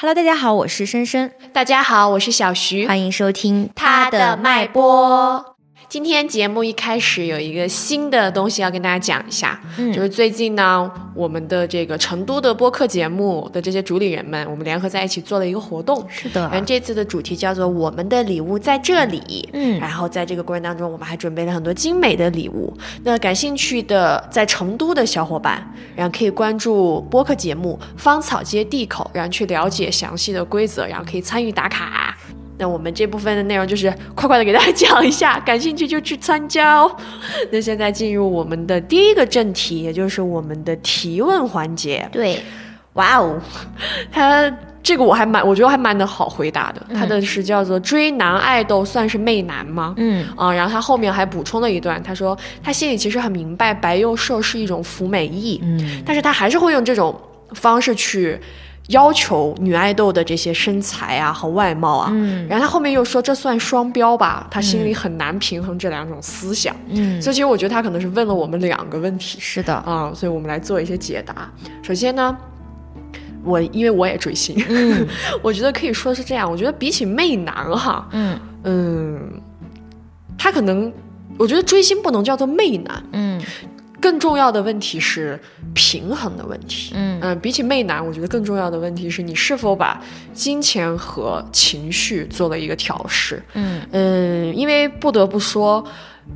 Hello，大家好，我是深深，大家好，我是小徐，欢迎收听他的脉搏。今天节目一开始有一个新的东西要跟大家讲一下，嗯就是最近呢，我们的这个成都的播客节目的这些主理人们，我们联合在一起做了一个活动。是的然后这次的主题叫做“我们的礼物在这里”。嗯然后在这个过程当中，我们还准备了很多精美的礼物。那感兴趣的在成都的小伙伴，然后可以关注播客节目《芳草街地口》，然后去了解详细的规则，然后可以参与打卡。那我们这部分的内容就是快快的给大家讲一下，感兴趣就去参加哦。那现在进入我们的第一个正题，也就是我们的提问环节。对，哇哦，他这个我还蛮，我觉得还蛮的好回答的。他的是叫做“追男爱豆算是媚男吗？”嗯啊，然后他后面还补充了一段，他说他心里其实很明白白幼瘦是一种服美役，嗯但是他还是会用这种方式去要求女爱豆的这些身材啊和外貌啊。嗯然后他后面又说这算双标吧，他心里很难平衡这两种思想。嗯，所以其实我觉得他可能是问了我们两个问题。是的，啊、所以我们来做一些解答。首先呢，我因为我也追星，嗯 我觉得可以说是这样。我觉得比起媚男哈，嗯嗯，他可能，我觉得追星不能叫做媚男，嗯更重要的问题是平衡的问题。嗯嗯，比起媚男，我觉得更重要的问题是你是否把金钱和情绪做了一个调试。嗯嗯，因为不得不说，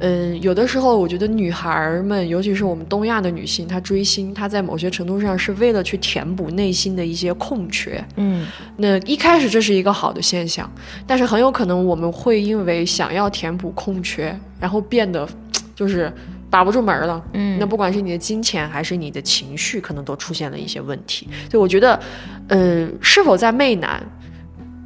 嗯，有的时候我觉得女孩儿们，尤其是我们东亚的女性，她追星，她在某些程度上是为了去填补内心的一些空缺。嗯那一开始这是一个好的现象，但是很有可能我们会因为想要填补空缺，然后变得就是把不住门儿了。嗯那不管是你的金钱还是你的情绪，可能都出现了一些问题。所以我觉得，嗯，是否在媚男，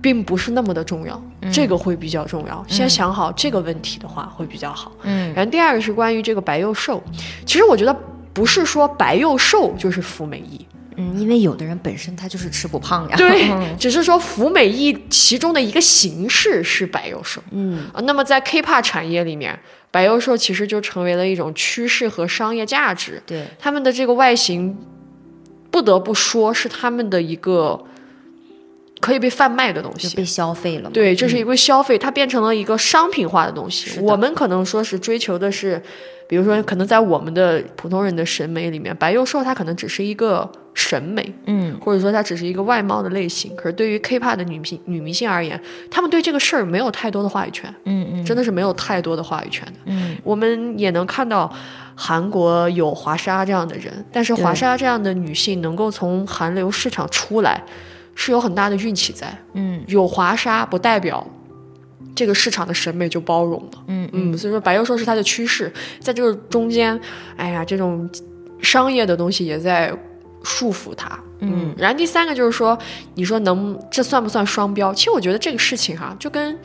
并不是那么的重要，这个会比较重要。先想好这个问题的话，会比较好。嗯然后第二个是关于这个白幼瘦，其实我觉得不是说白幼瘦就是服美役，嗯，因为有的人本身他就是吃不胖呀，对，嗯只是说服美役其中的一个形式是白幼瘦。嗯啊，那么在 K-pop 产业里面，白幼瘦其实就成为了一种趋势和商业价值。对，他们的这个外形，不得不说是他们的一个可以被贩卖的东西。被消费了，对，这是一个消费，它变成了一个商品化的东西。我们可能说是追求的是，比如说，可能在我们的普通人的审美里面，白幼瘦它可能只是一个审美，嗯或者说它只是一个外貌的类型。可是对于 K-pop 的女性女明星而言，她们对这个事儿没有太多的话语权，嗯嗯真的是没有太多的话语权的。嗯我们也能看到，韩国有华莎这样的人，但是华莎这样的女性能够从韩流市场出来，是有很大的运气在。嗯有华莎不代表这个市场的审美就包容了。嗯嗯，所以说白幼瘦是它的趋势，在这个中间，哎呀，这种商业的东西也在束缚它。嗯然后第三个就是说，你说能这算不算双标？其实我觉得这个事情哈，就跟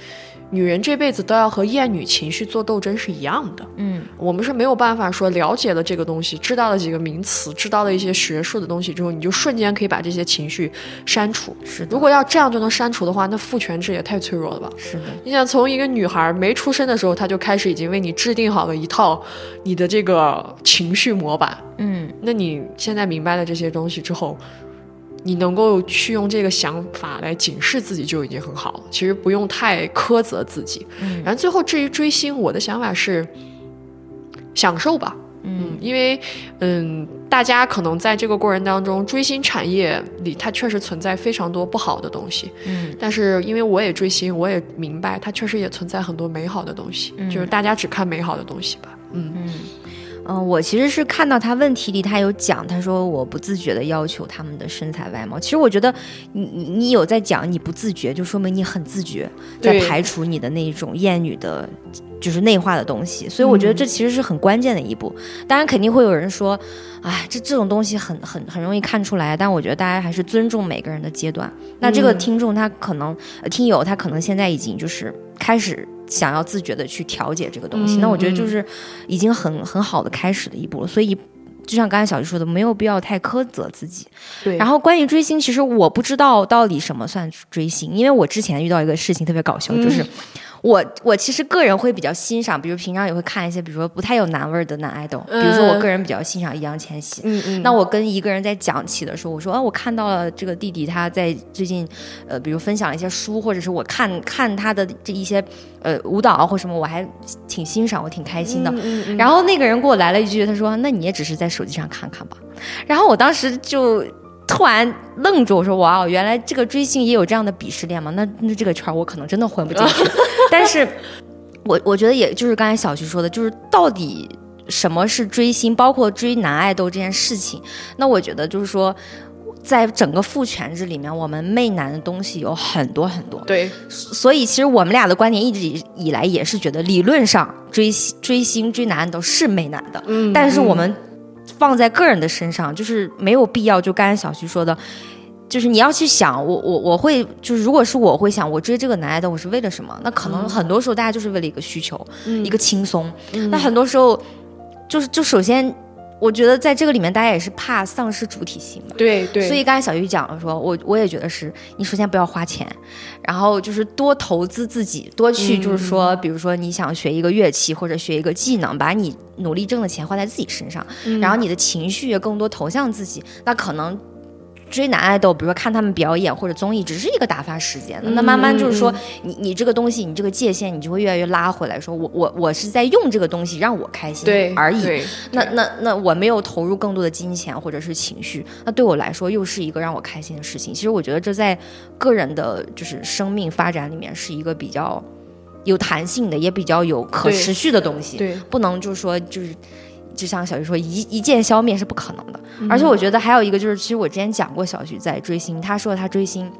女人这辈子都要和厌女情绪做斗争是一样的。嗯我们是没有办法说了解了这个东西，知道了几个名词，知道了一些学术的东西之后，你就瞬间可以把这些情绪删除。是如果要这样就能删除的话，那父权制也太脆弱了吧？是的，你想从一个女孩没出生的时候，她就开始已经为你制定好了一套你的这个情绪模板。嗯那你现在明白了这些东西之后，你能够去用这个想法来警示自己就已经很好了。其实不用太苛责自己。嗯然后最后至于追星，我的想法是享受吧。嗯因为，嗯，大家可能在这个过程当中，追星产业里它确实存在非常多不好的东西，嗯但是因为我也追星，我也明白它确实也存在很多美好的东西，就是大家只看美好的东西吧。嗯嗯。嗯，我其实是看到他问题里，他有讲，他说我不自觉的要求他们的身材外貌。其实我觉得你你你有在讲你不自觉，就说明你很自觉，在排除你的那种厌女的，就是内化的东西。所以我觉得这其实是很关键的一步。当然肯定会有人说，哎，这这种东西很很很容易看出来。但我觉得大家还是尊重每个人的阶段。那这个嗯听众他可能、呃听友他可能现在已经就是开始想要自觉的去调节这个东西，嗯那我觉得就是已经很很好的开始的一步了。所以就像刚才小徐说的，没有必要太苛责自己。对，然后关于追星，其实我不知道到底什么算追星，因为我之前遇到一个事情特别搞笑，就是我我其实个人会比较欣赏，比如平常也会看一些，比如说不太有男味儿的男爱豆，比如说我个人比较欣赏易烊千玺。嗯嗯，那我跟一个人在讲起的时候，我说，啊，我看到了这个弟弟他在最近，呃，比如分享了一些书，或者是我看看他的这一些呃舞蹈或什么，我还挺欣赏，我挺开心的。嗯嗯然后那个人给我来了一句，他说，那你也只是在手机上看看吧。然后我当时就。突然愣住，我说：“哇哦，原来这个追星也有这样的鄙视链吗？那那这个圈我可能真的混不进去。但是，我我觉得也就是刚才小徐说的，就是到底什么是追星，包括追男爱豆这件事情。那我觉得就是说，在整个父权制里面，我们媚男的东西有很多很多。对，所以其实我们俩的观点一直以来也是觉得，理论上追追星追男都是媚男的。嗯，但是我们。放在个人的身上，就是没有必要。就刚才小徐说的，就是你要去想，我我我会，就是如果是我会想，我追这个男爱豆，我是为了什么？那可能很多时候大家就是为了一个需求，一个轻松。那很多时候，就是就首先。我觉得在这个里面，大家也是怕丧失主体性嘛。对对。所以刚才小鱼讲了，说我我也觉得是，你首先不要花钱，然后就是多投资自己，多去就是说，比如说你想学一个乐器或者学一个技能，把你努力挣的钱花在自己身上，然后你的情绪也更多投向自己，那可能。追男爱豆，比如说看他们表演或者综艺，只是一个打发时间的。那慢慢就是说，你你这个东西，你这个界限，你就会越来越拉回来。说我我我是在用这个东西让我开心而已。那那那我没有投入更多的金钱或者是情绪，那对我来说又是一个让我开心的事情。其实我觉得这在个人的就是生命发展里面是一个比较有弹性的，也比较有可持续的东西。对，不能就是说就是。就像小徐说，一一键消灭是不可能的。而且我觉得还有一个就是，其实我之前讲过，小徐在追星，他说他追星。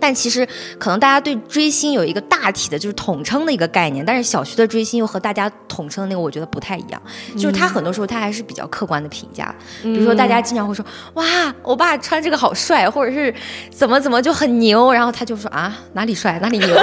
但其实，可能大家对追星有一个大体的，就是统称的一个概念。但是小徐的追星又和大家统称的那个，我觉得不太一样。就是他很多时候他还是比较客观的评价。比如说，大家经常会说：“哇，欧巴穿这个好帅，或者是怎么怎么就很牛。”然后他就说：“啊，哪里帅哪里牛。”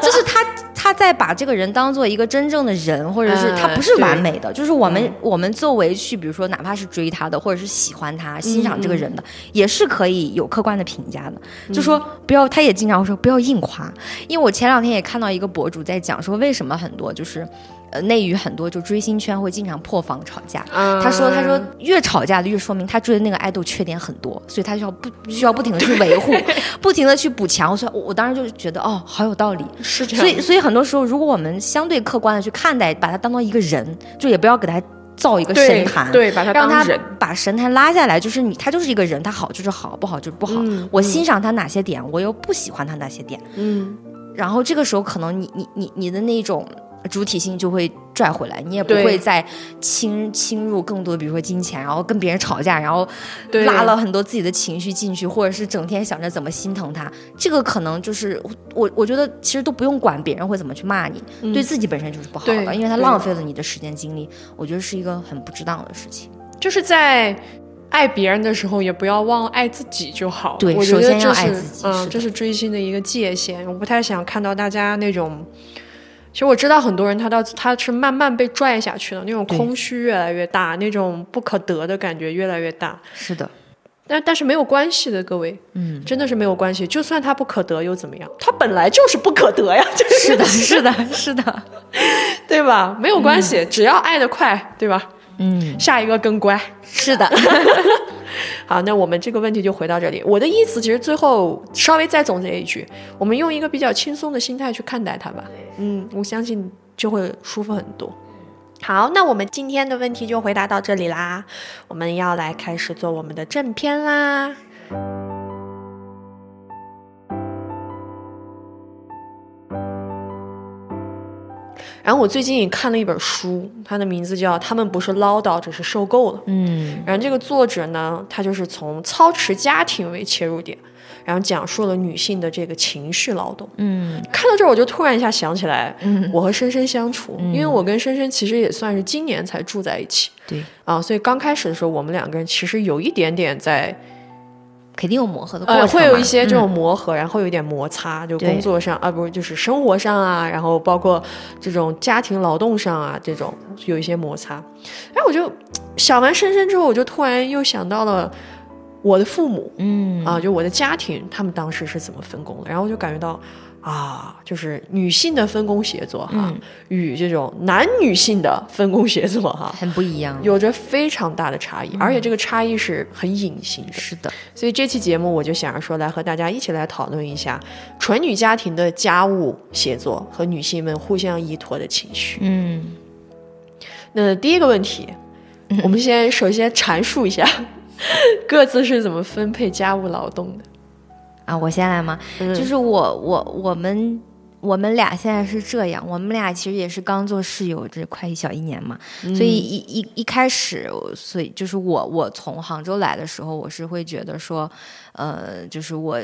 就是他他在把这个人当做一个真正的人，或者是他不是完美的。就是我们我们作为去，比如说哪怕是追他的，或者是喜欢他、欣赏这个人的，也是可以有客观的评价的。就说不要。他也经常说不要硬夸，因为我前两天也看到一个博主在讲说，为什么很多就是，呃，内娱很多就追星圈会经常破防吵架。他说他说越吵架的越说明他追的那个爱豆缺点很多，所以他需要不需要不停的去维护，不停的去补强。所以，我我当时就觉得哦，好有道理。是这样。所以，所以很多时候，如果我们相对客观的去看待，把他当做一个人，就也不要给他。造一个神坛，对，把他让他把神坛拉下来，就是你，他就是一个人，他好就是好，不好就是不好。我欣赏他哪些点，我又不喜欢他哪些点。嗯，然后这个时候可能你你你你的那种。主体性就会拽回来，你也不会再侵侵入更多，比如说金钱，然后跟别人吵架，然后拉了很多自己的情绪进去，或者是整天想着怎么心疼他。这个可能就是我，我觉得其实都不用管别人会怎么去骂你，对自己本身就是不好的，因为他浪费了你的时间精力。我觉得是一个很不值当的事情。就是在爱别人的时候，也不要忘爱自己就好。对，首先要爱自己，嗯，这是追星的一个界限。我不太想看到大家那种。其实我知道很多人，他到他是慢慢被拽下去的，那种空虚越来越大，那种不可得的感觉越来越大。是的，但但是没有关系的，各位，嗯，真的是没有关系。就算他不可得又怎么样？他本来就是不可得呀，是的，是的，是的，对吧？没有关系，只要爱得快，对吧？嗯，下一个更乖。是的。好，那我们这个问题就回到这里。我的意思其实最后稍微再总结一句，我们用一个比较轻松的心态去看待它吧。嗯，我相信就会舒服很多。好，那我们今天的问题就回答到这里啦。我们要来开始做我们的正片啦。然后我最近也看了一本书，它的名字叫《他们不是唠叨，只是受够了》。嗯，然后这个作者呢，他就是从操持家庭为切入点，然后讲述了女性的这个情绪劳动。嗯，看到这儿我就突然一下想起来，我和深深相处，因为我跟深深其实也算是今年才住在一起。对啊，所以刚开始的时候，我们两个人其实有一点点在。肯定有磨合的过程，会有一些这种磨合，然后有点摩擦，就工作上啊，不是就是生活上啊，然后包括这种家庭劳动上啊，这种有一些摩擦。哎，我就想完深深之后，我就突然又想到了我的父母。嗯。啊，就我的家庭，他们当时是怎么分工的，然后我就感觉到啊，就是女性的分工协作哈，嗯与这种男女性的分工协作哈，很不一样。有着非常大的差异，而且这个差异是很隐形的。是的，所以这期节目我就想着说，来和大家一起来讨论一下纯女家庭的家务协作和女性们互相依托的情绪。嗯那第一个问题，我们先首先阐述一下 各自是怎么分配家务劳动的。啊，我先来吗？嗯就是我我我们我们俩现在是这样，我们俩其实也是刚做室友，这快一小一年嘛，嗯所以一一一开始，所以就是我我从杭州来的时候，我是会觉得说，呃，就是我。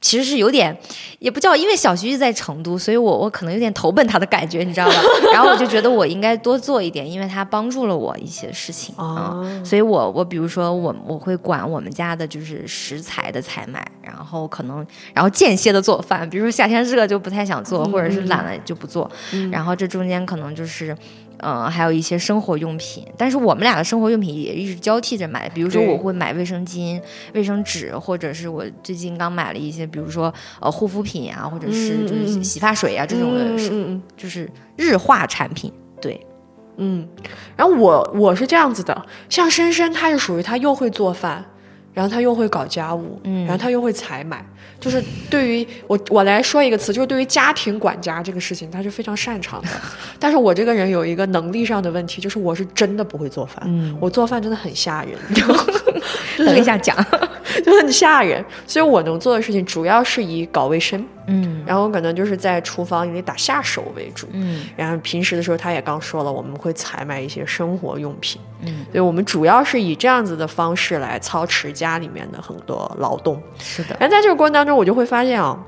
其实是有点，也不叫，因为小徐是在成都，所以我我可能有点投奔他的感觉，你知道吧？然后我就觉得我应该多做一点，因为他帮助了我一些事情啊、哦所以我我比如说我我会管我们家的就是食材的采买，然后可能然后间歇的做饭，比如说夏天热就不太想做，或者是懒了就不做，然后这中间可能就是。呃，还有一些生活用品，但是我们俩的生活用品也一直交替着买。比如说，我会买卫生巾、卫生纸，或者是我最近刚买了一些，比如说呃护肤品啊，或者是就是洗洗发水啊这种的，嗯嗯嗯就是日化产品。对，嗯。然后我我是这样子的，像深深，他是属于他又会做饭，然后他又会搞家务，嗯然后他又会采买。就是对于我我来说一个词，就是对于家庭管家这个事情，他是非常擅长的。但是我这个人有一个能力上的问题，就是我是真的不会做饭，嗯我做饭真的很吓人？等一下讲。就很吓人。所以我能做的事情主要是以搞卫生，嗯然后可能就是在厨房里打下手为主。嗯然后平时的时候，他也刚说了，我们会采买一些生活用品，嗯，所以我们主要是以这样子的方式来操持家里面的很多劳动。是的，然后在这个过程当中，我就会发现啊，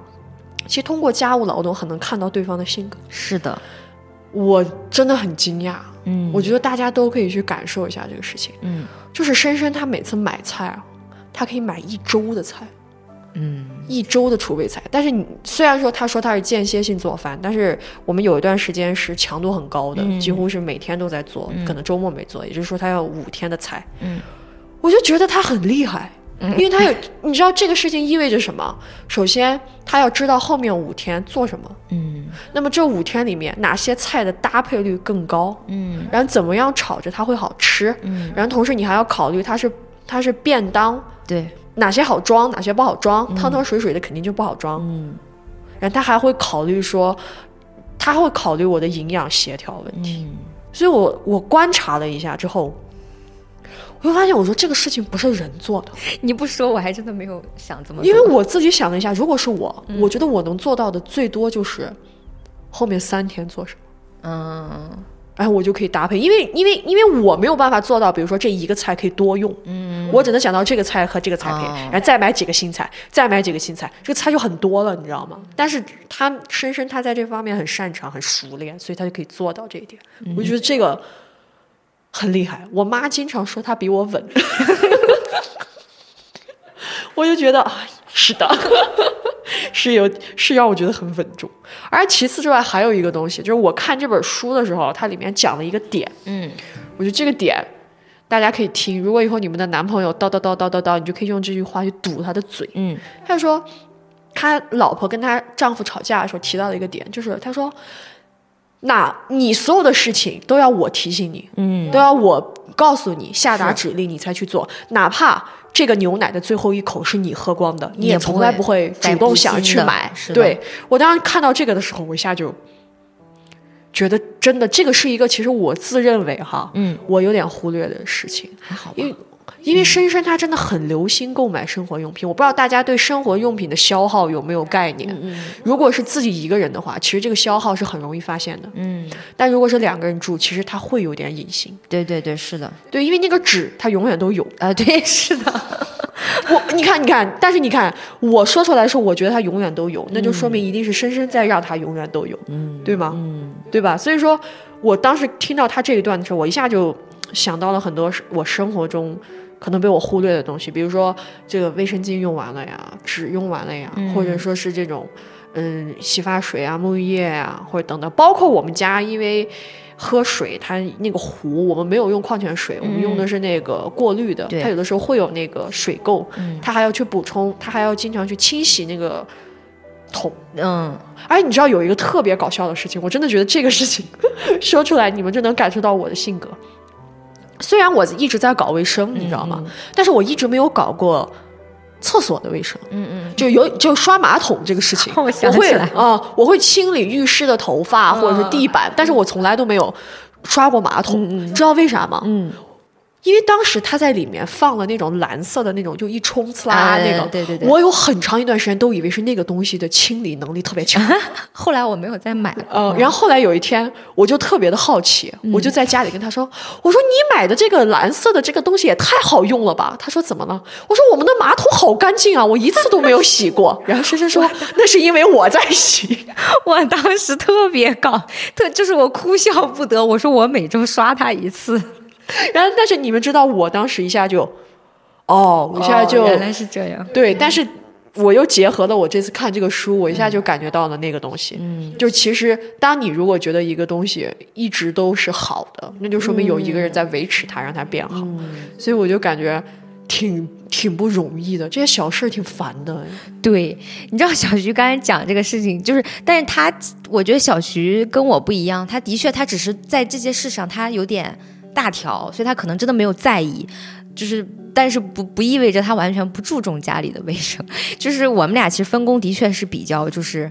其实通过家务劳动很能看到对方的性格，是的。我真的很惊讶。嗯，我觉得大家都可以去感受一下这个事情，嗯。就是深深他每次买菜啊，他可以买一周的菜。嗯。一周的储备菜，但是你虽然说他说他是间歇性做饭，但是我们有一段时间是强度很高的，嗯。几乎是每天都在做，可能周末没做，也就是说他要五天的菜。嗯，我就觉得他很厉害，因为他有，你知道这个事情意味着什么？首先他要知道后面五天做什么，嗯。那么这五天里面哪些菜的搭配率更高，嗯。然后怎么样炒着它会好吃，嗯，然后同时你还要考虑它是它是便当。对，哪些好装，哪些不好装，汤汤水水的肯定就不好装。嗯。然后他还会考虑说，他会考虑我的营养协调问题。嗯。所以我我观察了一下之后，我会发现我说这个事情不是人做的，你不说我还真的没有想这么做，因为我自己想了一下，如果是我，我觉得我能做到的最多就是后面三天做什么。嗯。然后我就可以搭配，因为因为因为我没有办法做到，比如说这一个菜可以多用，嗯，我只能想到这个菜和这个菜配，哦。然后再买几个新菜，再买几个新菜，这个菜就很多了，你知道吗？但是他深深他在这方面很擅长、很熟练，所以他就可以做到这一点。我觉得这个很厉害。我妈经常说他比我稳，我就觉得啊，是的。是有是让我觉得很稳重，而其次之外还有一个东西，就是我看这本书的时候，它里面讲了一个点，嗯我觉得这个点大家可以听。如果以后你们的男朋友叨叨叨叨叨叨，你就可以用这句话去堵他的嘴。嗯他就说，他老婆跟他丈夫吵架的时候提到了一个点，就是他说，那你所有的事情都要我提醒你，嗯都要我告诉你，下达指令你才去做，哪怕。这个牛奶的最后一口是你喝光的，你也从来不会主动想去买。对我当时看到这个的时候，我一下就觉得真的，这个是一个其实我自认为哈，嗯，我有点忽略的事情。还好吧因为因为深深他真的很留心购买生活用品，我不知道大家对生活用品的消耗有没有概念。嗯如果是自己一个人的话，其实这个消耗是很容易发现的。嗯，但如果是两个人住，其实他会有点隐形。对对对，是的，对，因为那个纸它永远都有。啊，对，是的，我你看你看，但是你看我说出来的时候，我觉得它永远都有，那就说明一定是深深在让它永远都有，嗯对吗？嗯对吧？所以说我当时听到他这一段的时候，我一下就想到了很多我生活中可能被我忽略的东西，比如说这个卫生巾用完了呀，纸用完了呀，或者说是这种嗯洗发水啊、沐浴液啊，或者等等，包括我们家因为。喝水，它那个壶我们没有用矿泉水，我们用的是那个过滤的，对它有的时候会有那个水垢，嗯它还要去补充，它还要经常去清洗那个桶。嗯，哎，你知道有一个特别搞笑的事情，我真的觉得这个事情 说出来，你们就能感受到我的性格。虽然我一直在搞卫生，你知道吗？但是我一直没有搞过厕所的卫生。嗯嗯，就有就刷马桶这个事情，我想会啊、我会清理浴室的头发或者是地板，但是我从来都没有刷过马桶，知道为啥吗？嗯，因为当时他在里面放了那种蓝色的那种，就一冲呲啦哎那种，对对对我有很长一段时间都以为是那个东西的清理能力特别强。后来我没有再买了。呃，然后后来有一天，我就特别的好奇，我就在家里跟他说：“我说你买的这个蓝色的这个东西也太好用了吧？”他说：“怎么了？”我说：“我们的马桶好干净啊，我一次都没有洗过。”然后深深说：“那是因为我在洗。我当时特别搞，特就是我哭笑不得。我说我每周刷它一次，” 然后，但是你们知道，我当时一下就，哦，我一下就、哦原来是这样。对，但是我又结合了我这次看这个书，我一下就感觉到了那个东西。嗯，就其实当你如果觉得一个东西一直都是好的，那就说明有一个人在维持它，让它变好。所以我就感觉挺挺不容易的，这些小事儿挺烦的。对，你知道小徐刚才讲这个事情，就是，但是他，我觉得小徐跟我不一样，他的确，他只是在这些事上他有点大条，所以他可能真的没有在意，就是，但是不不意味着他完全不注重家里的卫生，就是我们俩其实分工的确是比较就是。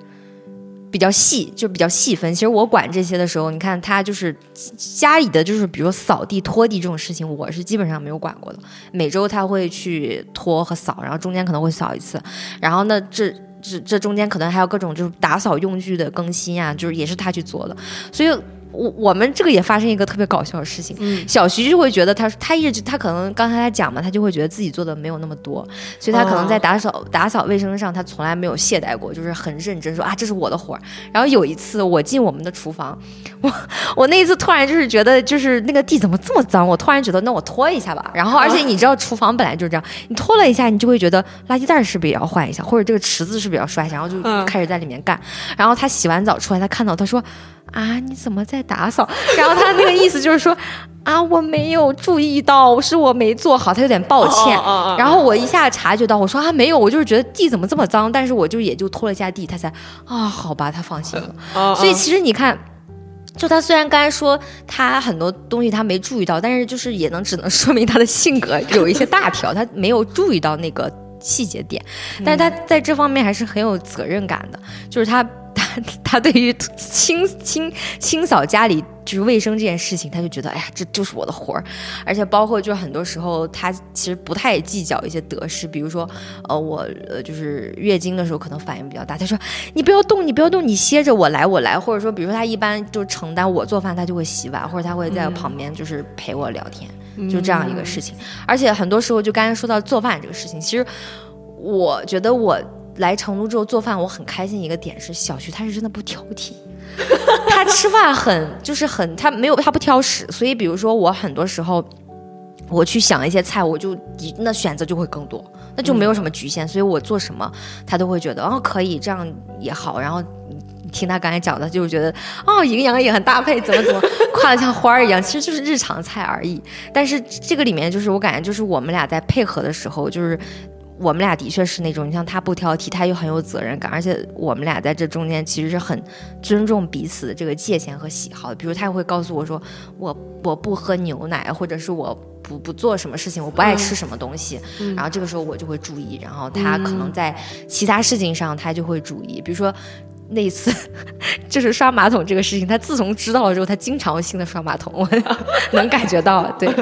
比较细，就比较细分。其实我管这些的时候，你看他就是家里的，就是比如扫地、拖地这种事情，我是基本上没有管过的。每周他会去拖和扫，然后中间可能会扫一次。然后呢，这这这中间可能还有各种就是打扫用具的更新啊，就是也是他去做的。所以，我我们这个也发生一个特别搞笑的事情。嗯小徐就会觉得他他一直他可能刚才他讲嘛，他就会觉得自己做的没有那么多，所以他可能在打扫、打扫卫生上，他从来没有懈怠过，就是很认真说啊，这是我的活儿。然后有一次我进我们的厨房，我我那一次突然就是觉得就是那个地怎么这么脏，我突然觉得那我拖一下吧。然后而且你知道厨房本来就是这样，你拖了一下，你就会觉得垃圾袋是不是也要换一下，或者这个池子是不是也要刷一下，然后就嗯开始在里面干。然后他洗完澡出来，他看到他说。啊，你怎么在打扫？然后他那个意思就是说，啊，我没有注意到，是我没做好，他有点抱歉。哦哦哦然后我一下察觉到，我说啊，没有，我就是觉得地怎么这么脏，但是我就也就拖了一下地，他才啊，好吧，他放心了。哦所以其实你看。就他虽然刚才说他很多东西他没注意到，但是就是也能只能说明他的性格有一些大条，他没有注意到那个细节点，但是他在这方面还是很有责任感的，就是他他他对于清清清扫家里就是卫生这件事情，他就觉得哎呀这就是我的活儿，而且包括就很多时候他其实不太计较一些得失，比如说呃我呃就是月经的时候可能反应比较大，他说你不要动你不要动你歇着我来我来，或者说比如说他一般就承担我做饭他就会洗碗，或者他会在旁边就是陪我聊天。就这样一个事情。而且很多时候，就刚才说到做饭这个事情，其实我觉得我来成都之后做饭，我很开心一个点是，小徐他是真的不挑剔。他吃饭很就是很他没有他不挑食，所以比如说我很多时候我去想一些菜，我就一那选择就会更多，那就没有什么局限，所以我做什么他都会觉得哦可以这样也好，然后。听他刚才讲的，就是觉得哦，营养也很搭配，怎么怎么夸的像花儿一样，其实就是日常菜而已。但是这个里面，就是我感觉，就是我们俩在配合的时候，就是我们俩的确是那种，你像他不挑剔，他又很有责任感，而且我们俩在这中间其实是很尊重彼此的这个界限和喜好的。比如他也会告诉我说，我我不喝牛奶，或者是我不不做什么事情，我不爱吃什么东西，然后这个时候我就会注意，然后他可能在其他事情上他就会注意，比如说。那一次就是刷马桶这个事情，他自从知道了之后，他经常性的刷马桶，我 能感觉到。对，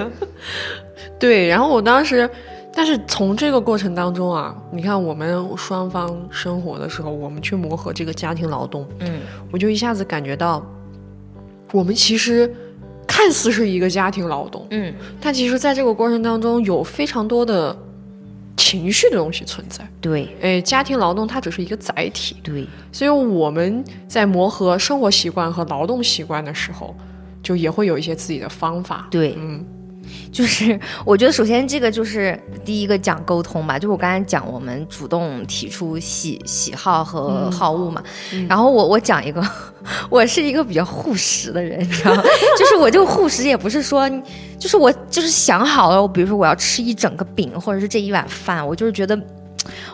对，然后我当时，但是从这个过程当中啊，你看我们双方生活的时候，我们去磨合这个家庭劳动，嗯，我就一下子感觉到，我们其实看似是一个家庭劳动，嗯，但其实在这个过程当中有非常多的情绪的东西存在。对。哎，家庭劳动它只是一个载体，对，所以我们在磨合生活习惯和劳动习惯的时候，就也会有一些自己的方法。对。嗯，就是我觉得首先这个就是第一个讲沟通吧，就是我刚才讲我们主动提出喜喜好和好恶嘛，然后我我讲一个，我是一个比较护食的人，你知道吗？就是我这个护食也不是说，就是我就是想好了，比如说我要吃一整个饼，或者是这一碗饭，我就是觉得。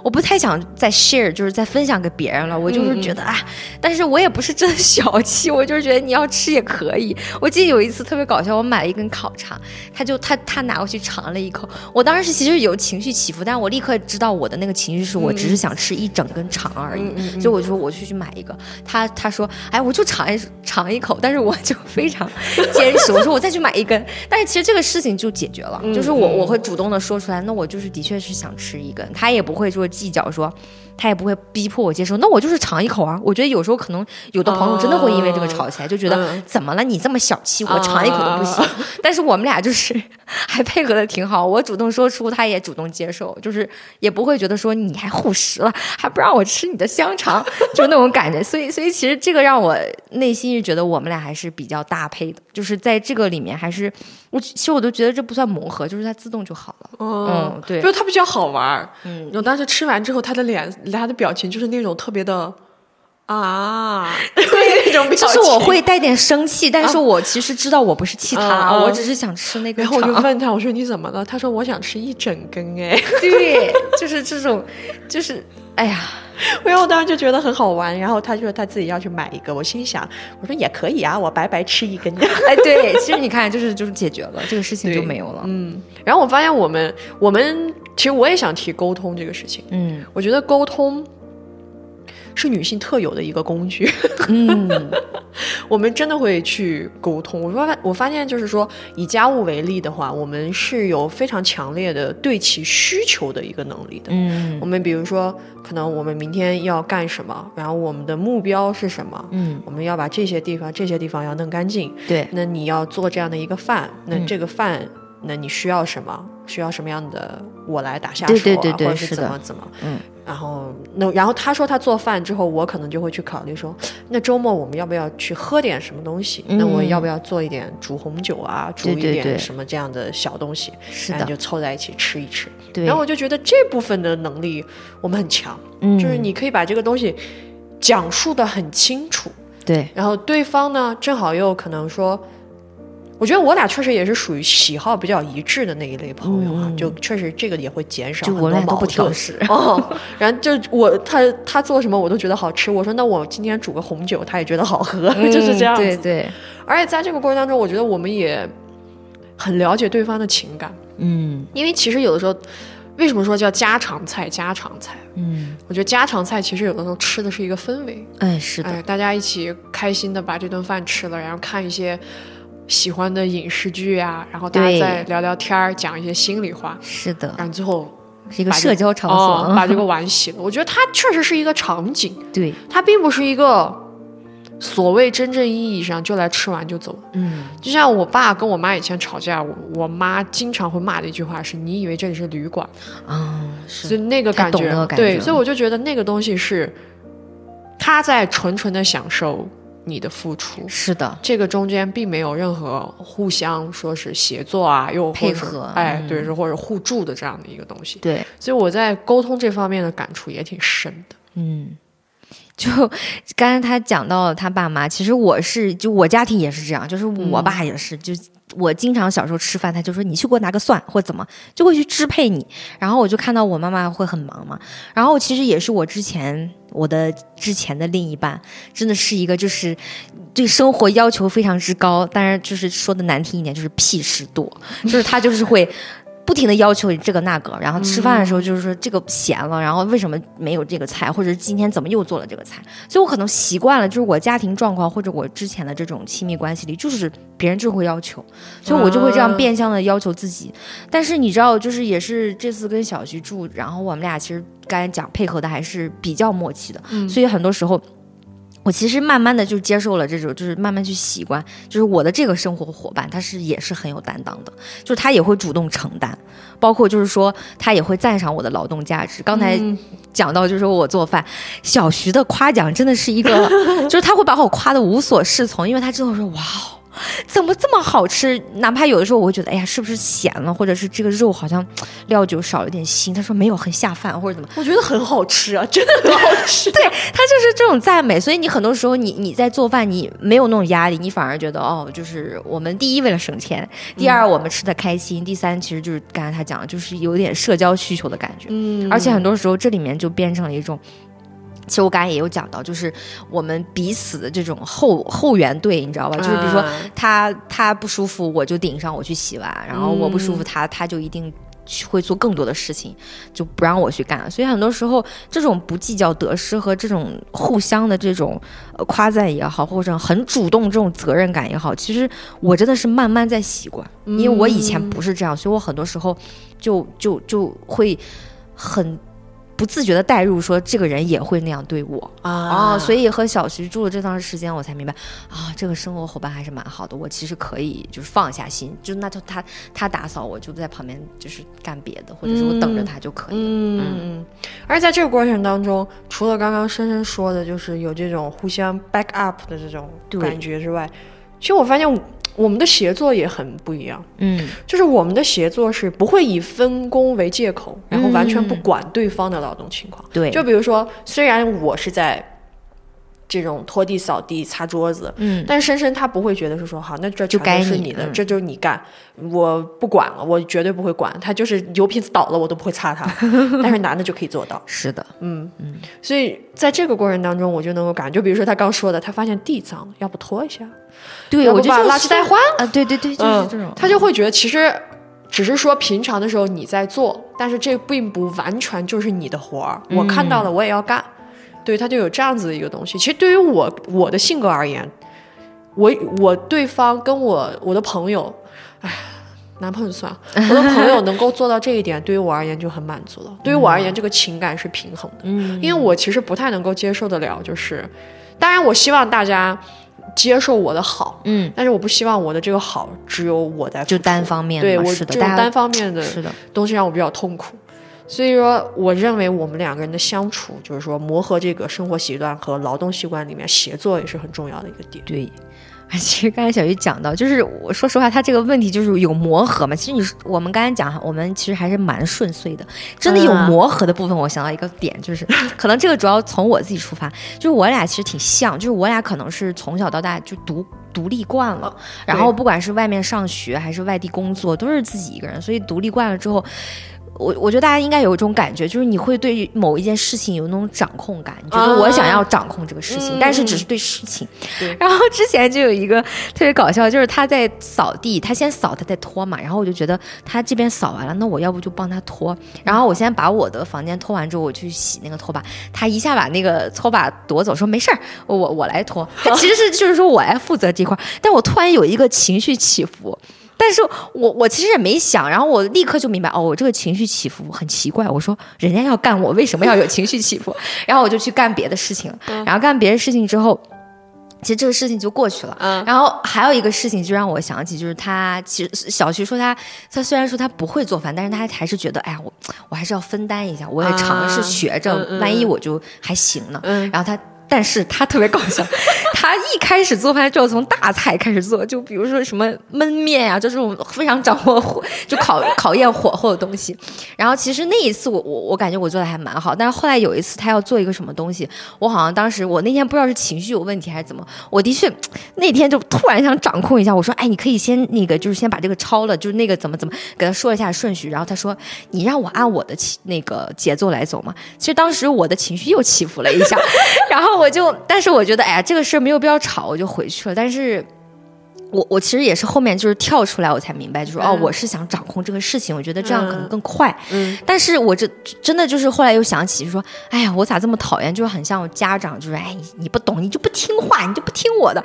我不太想再 share，就是再分享给别人了。我就是觉得啊，但是我也不是真的小气，我就是觉得你要吃也可以。我记得有一次特别搞笑，我买了一根烤肠，他就他他拿过去尝了一口，我当时其实有情绪起伏，但我立刻知道我的那个情绪是我只是想吃一整根肠而已，所以我就说我去去买一个。他他说哎，我就尝一尝一口，但是我就非常坚持，我说我再去买一根。但是其实这个事情就解决了，就是我我会主动的说出来，那我就是的确是想吃一根，他也不会会说。计较说，他也不会逼迫我接受。那我就是尝一口啊。我觉得有时候可能有的朋友真的会因为这个吵起来，就觉得怎么了？你这么小气，我尝一口都不行。但是我们俩就是 还配合的挺好。我主动说出，他也主动接受，就是也不会觉得说你还护食了，还不让我吃你的香肠，就那种感觉。所以，所以其实这个让我内心是觉得我们俩还是比较搭配的。就是在这个里面，还是我其实我都觉得这不算磨合，就是它自动就好了。嗯，对，就是它比较好玩。嗯，我当时吃完之后，他的脸、他的表情就是那种特别的啊，对，那种表情。就是我会带点生气，但是我其实知道我不是气他，我只是想吃那个。然后我就问他，我说你怎么了？他说我想吃一整根。哎，对，就是这种，就是哎呀。然 后我当时就觉得很好玩，然后他就说他自己要去买一个，我心想，我说也可以啊，我白白吃一根。哎，对，其实你看，就是就是解决了这个事情就没有了。嗯，然后我发现我们我们其实我也想提沟通这个事情。嗯，我觉得沟通。是女性特有的一个工具，嗯，我们真的会去沟通。我发我发现就是说，以家务为例的话，我们是有非常强烈的对其需求的一个能力的。嗯，我们比如说，可能我们明天要干什么，然后我们的目标是什么？嗯，我们要把这些地方这些地方要弄干净。对，那你要做这样的一个饭，那这个饭。那你需要什么？需要什么样的我来打下手啊？或者是怎么怎么？嗯，然后那然后他说他做饭之后，我可能就会去考虑说，那周末我们要不要去喝点什么东西？那我要不要做一点煮红酒啊？煮一点什么这样的小东西？是的，就凑在一起吃一吃。对，然后我就觉得这部分的能力我们很强，嗯就是你可以把这个东西讲述的很清楚。对，然后对方呢，正好又可能说。我觉得我俩确实也是属于喜好比较一致的那一类朋友啊，就确实这个也会减少很多矛盾。哦，然后就我他他做什么我都觉得好吃，我说那我今天煮个红酒，他也觉得好喝，就是这样子。对对。而且在这个过程当中，我觉得我们也很了解对方的情感。嗯。因为其实有的时候，为什么说叫家常菜？家常菜。嗯。我觉得家常菜其实有的时候吃的是一个氛围。哎，是的。大家一起开心的把这顿饭吃了，然后看一些。喜欢的影视剧啊，然后大家再聊聊天儿，讲一些心里话。是的，然后最后是一个社交场所，把这个碗洗了。我觉得它确实是一个场景，对，它并不是一个所谓真正意义上就来吃完就走。嗯，就像我爸跟我妈以前吵架，我我妈经常会骂的一句话是：“你以为这里是旅馆？”啊，所以那个感觉，对，所以我就觉得那个东西是他在纯纯的享受。你的付出。是的，这个中间并没有任何互相说是协作啊，又配合，哎，对，是或者互助的这样的一个东西。对，所以我在沟通这方面的感触也挺深的。嗯，就刚才他讲到他爸妈，其实我是就我家庭也是这样，就是我爸也是，就我经常小时候吃饭，他就说你去给我拿个蒜或怎么，就会去支配你。然后我就看到我妈妈会很忙嘛，然后其实也是我之前。我的之前的另一半真的是一个，就是对生活要求非常之高，当然就是说的难听一点，就是屁事多，就是他就是会。不停的要求这个那个，然后吃饭的时候就是说这个咸了，然后为什么没有这个菜，或者今天怎么又做了这个菜？所以我可能习惯了，就是我家庭状况或者我之前的这种亲密关系里，就是别人就会要求，所以我就会这样变相的要求自己。但是你知道，就是也是这次跟小徐住，然后我们俩其实刚才讲配合的还是比较默契的，所以很多时候。我其实慢慢的就接受了这种，就是慢慢去习惯，就是我的这个生活伙伴，他是也是很有担当的，就是他也会主动承担，包括就是说他也会赞赏我的劳动价值。刚才讲到就是说我做饭，小徐的夸奖真的是一个，就是他会把我夸的无所适从，因为他知道说哇。怎么这么好吃？哪怕有的时候我会觉得，哎呀，是不是咸了，或者是这个肉好像料酒少了点腥。他说没有，很下饭，或者怎么？我觉得很好吃啊，真的很好吃。对他就是这种赞美，所以你很多时候你你在做饭，你没有那种压力，你反而觉得哦，就是我们第一为了省钱，第二我们吃的开心，第三其实就是刚才他讲的，就是有点社交需求的感觉。嗯，而且很多时候这里面就变成了一种。其实我刚才也有讲到，就是我们彼此的这种后后援队，你知道吧？就是比如说他他不舒服，我就顶上我去洗碗，然后我不舒服，他他就一定会做更多的事情，就不让我去干。所以很多时候，这种不计较得失和这种互相的这种呃夸赞也好，或者很主动这种责任感也好，其实我真的是慢慢在习惯，因为我以前不是这样，所以我很多时候就就就会很。不自觉的代入，说这个人也会那样对我啊，所以和小徐住了这段时间，我才明白啊，这个生活伙伴还是蛮好的。我其实可以就是放下心，就那就他他打扫，我就在旁边就是干别的，或者是我等着他就可以了。嗯，而在这个过程当中，除了刚刚深深说的，就是有这种互相 back up 的这种感觉之外，其实我发现。我们的协作也很不一样，嗯，就是我们的协作是不会以分工为借口，然后完全不管对方的劳动情况。对，就比如说，虽然我是在这种拖地、扫地、擦桌子，嗯，但是深深他不会觉得是说好，那这就该是你的，这就是你干，我不管了，我绝对不会管他，就是油瓶子倒了我都不会擦它，但是男的就可以做到。是的，嗯嗯，所以在这个过程当中，我就能够感觉，就比如说他刚说的，他发现地脏了，要不拖一下。对，我就把垃圾袋换啊！对对对，就是这种。他就会觉得，其实只是说平常的时候你在做，但是这并不完全就是你的活儿。我看到了，我也要干。对他就有这样子的一个东西。其实对于我我的性格而言，我我对方跟我我的朋友，哎，男朋友算了，我的朋友能够做到这一点，对于我而言就很满足了。对于我而言，这个情感是平衡的。嗯，因为我其实不太能够接受得了，就是当然我希望大家。接受我的好，嗯，但是我不希望我的这个好只有我在就单方面对我这种单方面的是的东西让我比较痛苦，所以说我认为我们两个人的相处，就是说磨合这个生活习惯和劳动习惯里面协作也是很重要的一个点。对。其实刚才小鱼讲到，就是我说实话，他这个问题就是有磨合嘛。其实你我们刚才讲，我们其实还是蛮顺遂的。真的有磨合的部分，我想到一个点，就是可能这个主要从我自己出发，就是我俩其实挺像，就是我俩可能是从小到大就独独立惯了，然后不管是外面上学还是外地工作，都是自己一个人，所以独立惯了之后。我我觉得大家应该有一种感觉，就是你会对某一件事情有那种掌控感，你觉得我想要掌控这个事情，但是只是对事情。然后之前就有一个特别搞笑，就是他在扫地，他先扫，他再拖嘛。然后我就觉得他这边扫完了，那我要不就帮他拖。然后我先把我的房间拖完之后，我去洗那个拖把。他一下把那个拖把夺走，说没事儿，我我来拖。他其实是就是说我来负责这块，但我突然有一个情绪起伏。但是我我其实也没想，然后我立刻就明白，哦，我这个情绪起伏很奇怪。我说人家要干我，为什么要有情绪起伏？然后我就去干别的事情了。然后干别的事情之后，其实这个事情就过去了。然后还有一个事情就让我想起，就是他其实小徐说他他虽然说他不会做饭，但是他还是觉得，哎呀，我我还是要分担一下，我也尝试学着，万一我就还行呢。然后他。但是他特别搞笑，他一开始做饭就要从大菜开始做，就比如说什么焖面呀，就这种非常掌握火，就考 考验火候的东西。然后其实那一次我我我感觉我做的还蛮好，但是后来有一次他要做一个什么东西，我好像当时我那天不知道是情绪有问题还是怎么，我的确那天就突然想掌控一下，我说哎，你可以先那个就是先把这个抄了，就是那个怎么怎么给他说一下顺序。然后他说你让我按我的那个节奏来走嘛。其实当时我的情绪又起伏了一下，然后。我就，但是我觉得，哎呀，这个事儿没有必要吵，我就回去了。但是。我我其实也是后面就是跳出来，我才明白，就是哦，我是想掌控这个事情，我觉得这样可能更快。嗯，但是我这真的就是后来又想起，就说，哎呀，我咋这么讨厌？就是很像我家长，就是哎，你你不懂，你就不听话，你就不听我的。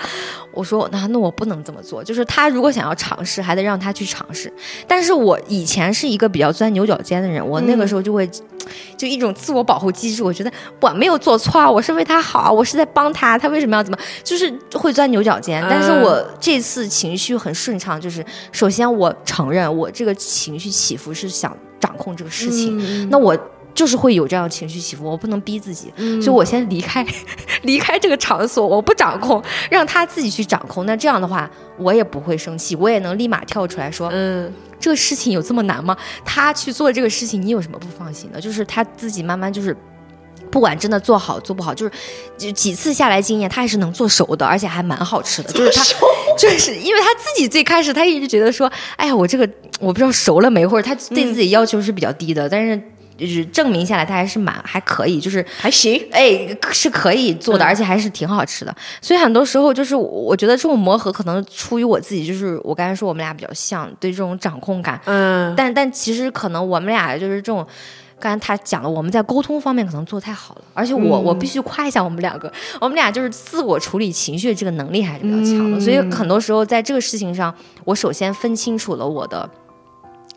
我说那那我不能这么做，就是他如果想要尝试，还得让他去尝试。但是我以前是一个比较钻牛角尖的人，我那个时候就会 就一种自我保护机制，我觉得我没有做错，我是为他好，我是在帮他，他为什么要怎么，就是会钻牛角尖。但是我这次。情绪很顺畅，就是首先我承认我这个情绪起伏是想掌控这个事情，那我就是会有这样情绪起伏，我不能逼自己，所以我先离开 离开这个场所，我不掌控，让他自己去掌控。那这样的话，我也不会生气，我也能立马跳出来说，嗯，这个事情有这么难吗？他去做这个事情，你有什么不放心的？就是他自己慢慢就是。不管真的做好做不好，就是就几次下来经验，他还是能做熟的，而且还蛮好吃的。就是他，就是因为他自己最开始他一直觉得说，哎呀，我这个我不知道熟了没，或者他对自己要求是比较低的，但是就是证明下来他还是蛮还可以，就是还行。哎，是可以做的，而且还是挺好吃的。所以很多时候就是我觉得这种磨合可能出于我自己，就是我刚才说我们俩比较像，对这种掌控感。嗯，但但其实可能我们俩就是这种。刚才他讲了，我们在沟通方面可能做太好了，而且我我必须夸一下我们两个，我们俩就是自我处理情绪这个能力还是比较强的，所以很多时候在这个事情上，我首先分清楚了我的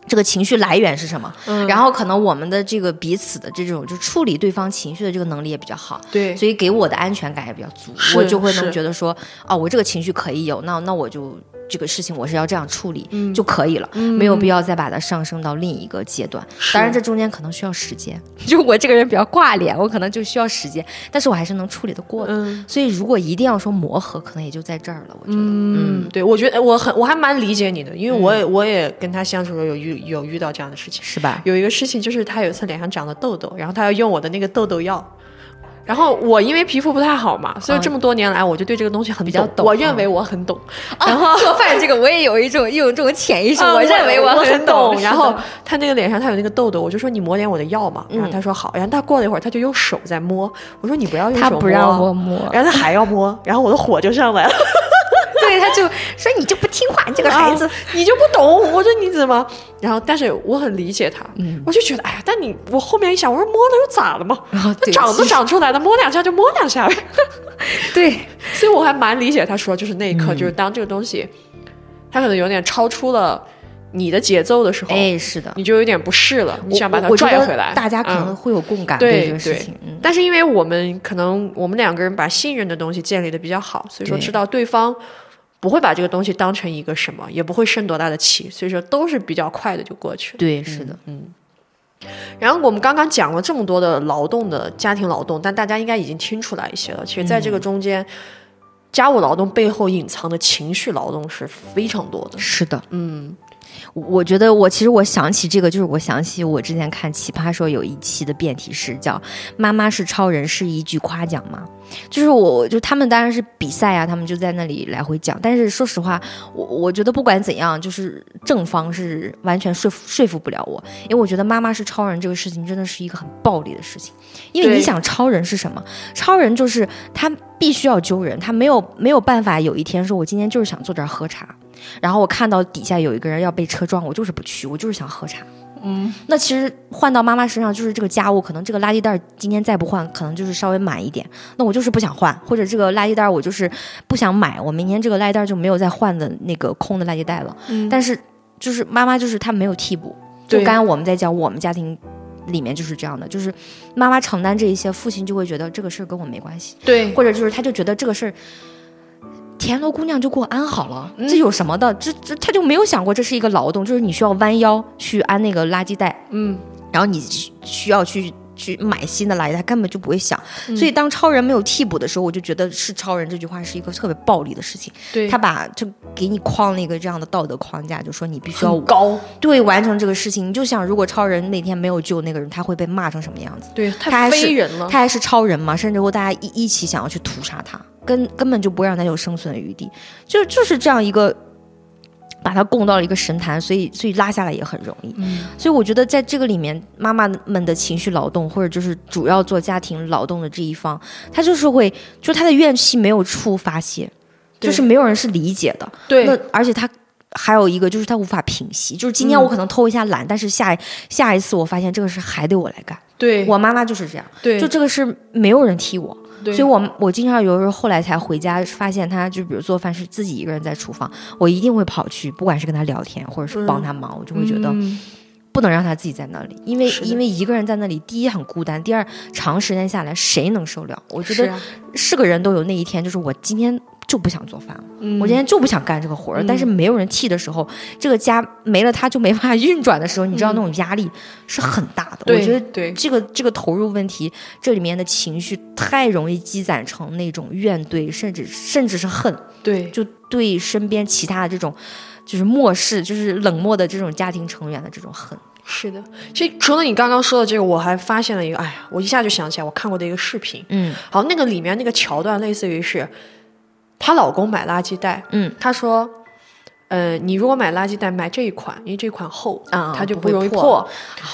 这个情绪来源是什么，然后可能我们的这个彼此的这种就处理对方情绪的这个能力也比较好，对，所以给我的安全感也比较足，我就会能觉得说，哦，我这个情绪可以有，那那我就。这个事情我是要这样处理就可以了，没有必要再把它上升到另一个阶段。当然，这中间可能需要时间。就我这个人比较挂脸，我可能就需要时间，但是我还是能处理得过的。所以，如果一定要说磨合，可能也就在这儿了。我觉得，嗯，对，我觉得我很我还蛮理解你的，因为我也我也跟他相处的时候有遇有遇到这样的事情，是吧？有一个事情就是他有一次脸上长了痘痘，然后他要用我的那个痘痘药。然后我因为皮肤不太好嘛，所以这么多年来我就对这个东西很比较懂。我认为我很懂。然后 做饭这个我也有一种有这种潜意识，我认为我很懂。然后他那个脸上他有那个痘痘，我就说你抹点我的药嘛。然后他说好。然后他过了一会儿他就用手在摸，我说你不要用手摸。他不让我摸。然后他还要摸，然后我的火就上来了。对，他就说你就不听话，你这个孩子，你就不懂。我说你怎么？然后，但是我很理解他，我就觉得，哎呀，但你我后面一想，我说摸了又咋了嘛？它长都长出来了，摸两下就摸两下呗。对，所以我还蛮理解他说，就是那一刻，就是当这个东西，他可能有点超出了你的节奏的时候，哎，是的，你就有点不适了，你想把它拽回来。大家可能会有共感对这个事情，但是因为我们可能我们两个人把信任的东西建立的比较好，所以说知道对方。不会把这个东西当成一个什么，也不会生多大的气，所以说都是比较快的就过去了。对，是的，嗯。然后我们刚刚讲了这么多的劳动的家庭劳动，但大家应该已经听出来一些了。其实，在这个中间，家务劳动背后隐藏的情绪劳动是非常多的。是的，嗯。我觉得我其实我想起这个，就是我想起我之前看《奇葩说》有一期的辩题是叫“妈妈是超人”，是一句夸奖吗？就是我就他们当然是比赛啊，他们就在那里来回讲。但是说实话，我我觉得不管怎样，就是正方是完全说服说服不了我，因为我觉得妈妈是超人这个事情真的是一个很暴力的事情。因为你想，超人是什么？超人就是他必须要救人，他没有没有办法有一天说我今天就是想坐这儿喝茶。然后我看到底下有一个人要被车撞，我就是不去，我就是想喝茶。嗯，那其实换到妈妈身上，就是这个家务，可能这个垃圾袋今天再不换，可能就是稍微满一点。那我就是不想换，或者这个垃圾袋我就是不想买，我明天这个垃圾袋就没有再换的那个空的垃圾袋了。嗯，但是就是妈妈就是她没有替补。就刚刚我们在讲我们家庭里面就是这样的，就是妈妈承担这一些，父亲就会觉得这个事儿跟我没关系。对，或者就是他就觉得这个事儿。田螺姑娘就给我安好了，这有什么的？这这他就没有想过这是一个劳动，就是你需要弯腰去安那个垃圾袋，嗯，然后你需要去去买新的垃圾袋，根本就不会想。所以当超人没有替补的时候，我就觉得是超人这句话是一个特别暴力的事情。对，他把就给你框了一个这样的道德框架，就说你必须要高，对，完成这个事情。你就想，如果超人那天没有救那个人，他会被骂成什么样子？对，他还是人了，他还是超人嘛？甚至会大家一一起想要去屠杀他。根根本就不会让他有生存的余地，就就是这样一个，把他供到了一个神坛，所以所以拉下来也很容易。嗯，所以我觉得在这个里面，妈妈们的情绪劳动，或者就是主要做家庭劳动的这一方，他就是会，就他的怨气没有处发泄，就是没有人是理解的。对，那而且他还有一个就是他无法平息，就是今天我可能偷一下懒，但是下下一次我发现这个事还得我来干。对我妈妈就是这样，对，就这个是没有人替我。所以，我我经常有时候后来才回家，发现他就比如做饭是自己一个人在厨房，我一定会跑去，不管是跟他聊天，或者是帮他忙，我就会觉得不能让他自己在那里，因为因为一个人在那里，第一很孤单，第二长时间下来谁能受了？我觉得是个人都有那一天，就是我今天就不想做饭了，我今天就不想干这个活儿。但是没有人替的时候，这个家没了他就没办法运转的时候，你知道那种压力是很大的。我觉得对。这个这个投入问题，这里面的情绪太容易积攒成那种怨怼，甚至甚至是恨，对，就对身边其他的这种就是漠视、就是冷漠的这种家庭成员的这种恨。是的，其实除了你刚刚说的这个，我还发现了一个，哎呀，我一下就想起来我看过的一个视频，嗯，好，那个里面那个桥段类似于是，她老公买垃圾袋，嗯，她说，呃，你如果买垃圾袋买这一款，因为这款厚，啊它就不会破容易破。啊，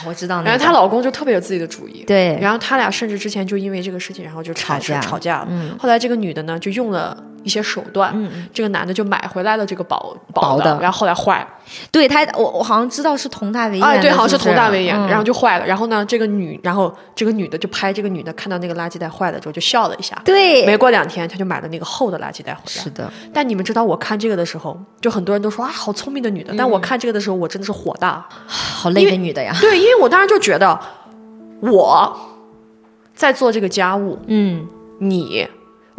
我知道那个。然后她老公就特别有自己的主意，对，然后他俩甚至之前就因为这个事情，然后就吵架吵架了。嗯后来这个女的呢，就用了一些手段，嗯这个男的就买回来了这个薄的，薄的然后后来坏了。对他，我我好像知道是佟大为演的，哎，对，好像是佟大为演，嗯然后就坏了。然后呢，这个女，然后这个女的就拍这个女的看到那个垃圾袋坏了之后就笑了一下。对，没过两天，他就买了那个厚的垃圾袋回来是。的，但你们知道，我看这个的时候，就很多人都说啊，好聪明的女的。但我看这个的时候，我真的是火大。好累的女的呀。对，因为我当时就觉得，我在做这个家务，嗯，你，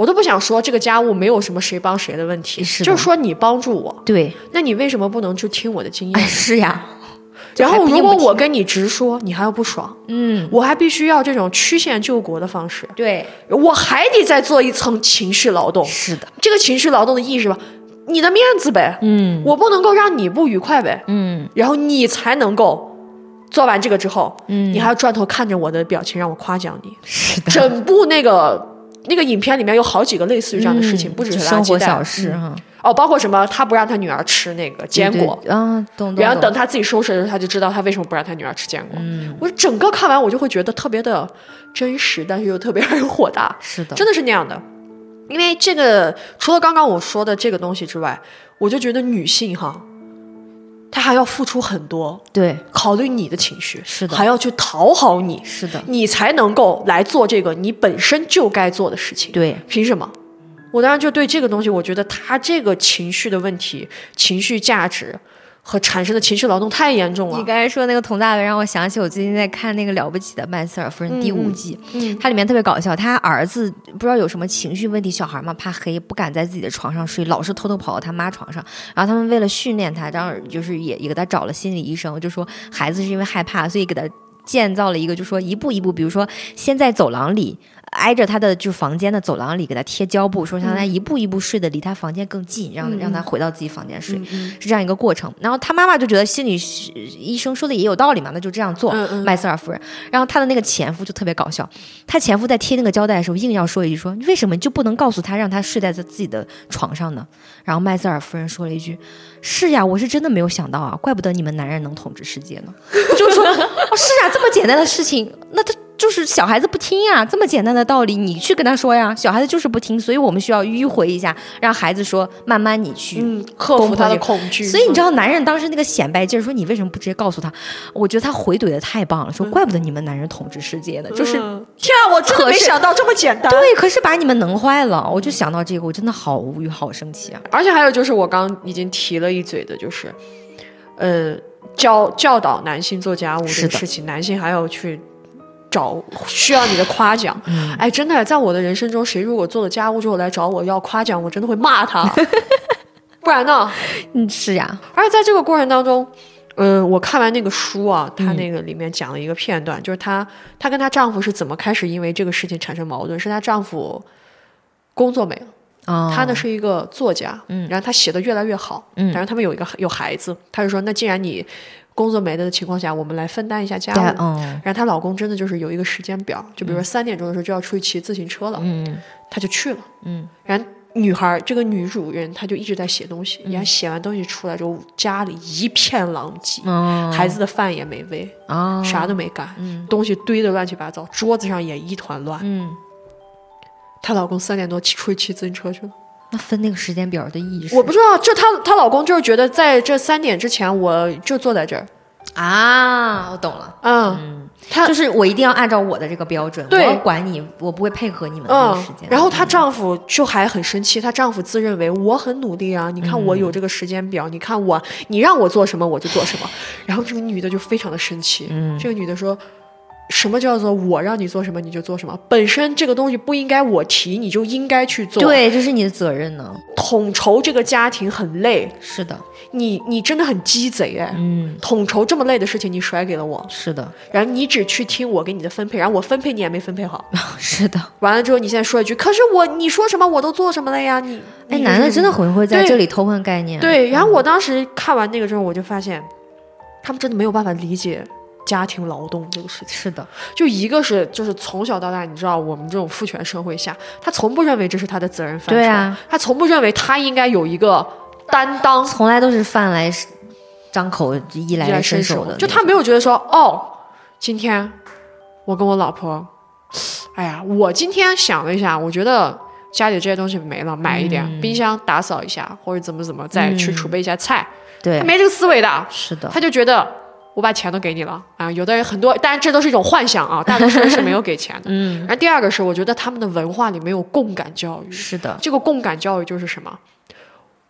我都不想说这个家务没有什么谁帮谁的问题，是就是说你帮助我，对，那你为什么不能就听我的经哎，验？是呀。然后如果我跟你直说，你还要不爽，嗯，我还必须要这种曲线救国的方式，对，我还得再做一层情绪劳动。是的，这个情绪劳动的意义是吧？你的面子呗，嗯我不能够让你不愉快呗，嗯然后你才能够做完这个之后，嗯，你还要转头看着我的表情让我夸奖你。是的，整部那个那个影片里面有好几个类似于这样的事情，嗯不只是垃生活圾袋小事嗯。哈，哦，包括什么他不让他女儿吃那个坚果，对啊，懂懂。懂然后等他自己收拾的时候，他就知道他为什么不让他女儿吃坚果。嗯，我整个看完我就会觉得特别的真实，但是又特别让人火大，是的，真的是那样的。因为这个除了刚刚我说的这个东西之外，我就觉得女性哈，她还要付出很多，对，考虑你的情绪，是的还要去讨好你，是的，你才能够来做这个你本身就该做的事情。对，凭什么？我当然就对这个东西，我觉得他这个情绪的问题、情绪价值和产生的情绪劳动太严重了你。刚才说那个佟大为，让我想起我最近在看那个《了不起的麦瑟尔夫人》第五季，嗯它里面特别搞笑。他儿子不知道有什么情绪问题，小孩嘛怕黑，不敢在自己的床上睡，老是偷偷跑到他妈床上。然后他们为了训练他，然后就是也也给他找了心理医生，就说孩子是因为害怕，所以给他建造了一个，就说一步一步，比如说先在走廊里。挨着他的就是房间的走廊里给他贴胶布，说让他一步一步睡得离他房间更近，让让他回到自己房间睡，是这样一个过程。然后他妈妈就觉得心理医生说的也有道理嘛，那就这样做。麦瑟尔夫人，然后她的那个前夫就特别搞笑，她前夫在贴那个胶带的时候，硬要说一句说，你为什么就不能告诉他让他睡在自己的床上呢？然后麦瑟尔夫人说了一句：“是呀，我是真的没有想到啊，怪不得你们男人能统治世界呢。”就是说，哦，是啊，这么简单的事情，那他。就是小孩子不听呀，这么简单的道理，你去跟他说呀。小孩子就是不听，所以我们需要迂回一下，让孩子说，慢慢你去嗯，克服他的恐惧。所以你知道，男人当时那个显摆劲儿，说你为什么不直接告诉他？我觉得他回怼的太棒了，说怪不得你们男人统治世界呢，就是嗯天啊，我真的没想到这么简单。对，可是把你们弄坏了。我就想到这个，我真的好无语，好生气啊！而且还有就是我刚已经提了一嘴的，就是，呃，教教导男性做家务的个事情，男性还要去找需要你的夸奖。嗯哎，真的，在我的人生中，谁如果做了家务之后来找我要夸奖，我真的会骂他。不然呢？嗯，是呀，而且在这个过程当中，嗯，我看完那个书啊，她那个里面讲了一个片段，就是她她跟她丈夫是怎么开始因为这个事情产生矛盾，是她丈夫工作没了。哦，他呢是一个作家，嗯然后他写的越来越好，嗯然后他们有一个有孩子，他就说，那既然你工作没了的情况下，我们来分担一下家务。嗯。然后她老公真的就是有一个时间表，就比如说三点钟的时候就要出去骑自行车了，嗯。他就去了。嗯，然后女孩这个女主人，她就一直在写东西，然后写完东西出来之后，家里一片狼藉，哦，孩子的饭也没喂，哦，啥都没干，嗯。东西堆得乱七八糟，桌子上也一团乱。嗯，她老公三点多骑出去骑自行车去了。那分那个时间表的意义是？我不知道，就她她老公就是觉得在这三点之前，我就坐在这儿，啊，我懂了。嗯，她就是我一定要按照我的这个标准，对我要管你，我不会配合你们的时间。，然后她丈夫就还很生气，她丈夫自认为我很努力啊，你看我嗯有这个时间表，你看我，你让我做什么我就做什么，然后这个女的就非常的生气，嗯这个女的说。什么叫做我让你做什么你就做什么？本身这个东西不应该我提，你就应该去做。，对，这是你的责任呢。统筹这个家庭很累，是的，你你真的很鸡贼哎。嗯，统筹这么累的事情你甩给了我，是的，然后你只去听我给你的分配，然后我分配你也没分配好。是的。完了之后，你现在说一句，可是我你说什么我都做什么了呀？你哎，男的真的很会在这里偷换概念。对。然后我当时看完那个之后，我就发现，他们真的没有办法理解家庭劳动这个事情。是的，就一个是，就是从小到大，你知道我们这种父权社会下，他从不认为这是他的责任范畴，对啊，他从不认为他应该有一个担当，从来都是饭来张口，衣来来伸手的。就他没有觉得说，哦，今天我跟我老婆，哎呀，我今天想了一下，我觉得家里这些东西没了，买一点，嗯。冰箱打扫一下，或者怎么怎么，再去储备一下菜，对。他，没这个思维的，是的，他就觉得我把钱都给你了啊。有的人很多，当然这都是一种幻想啊，大多数人是没有给钱的。嗯，然后第二个是，我觉得他们的文化里没有共感教育。是的，这个共感教育就是什么？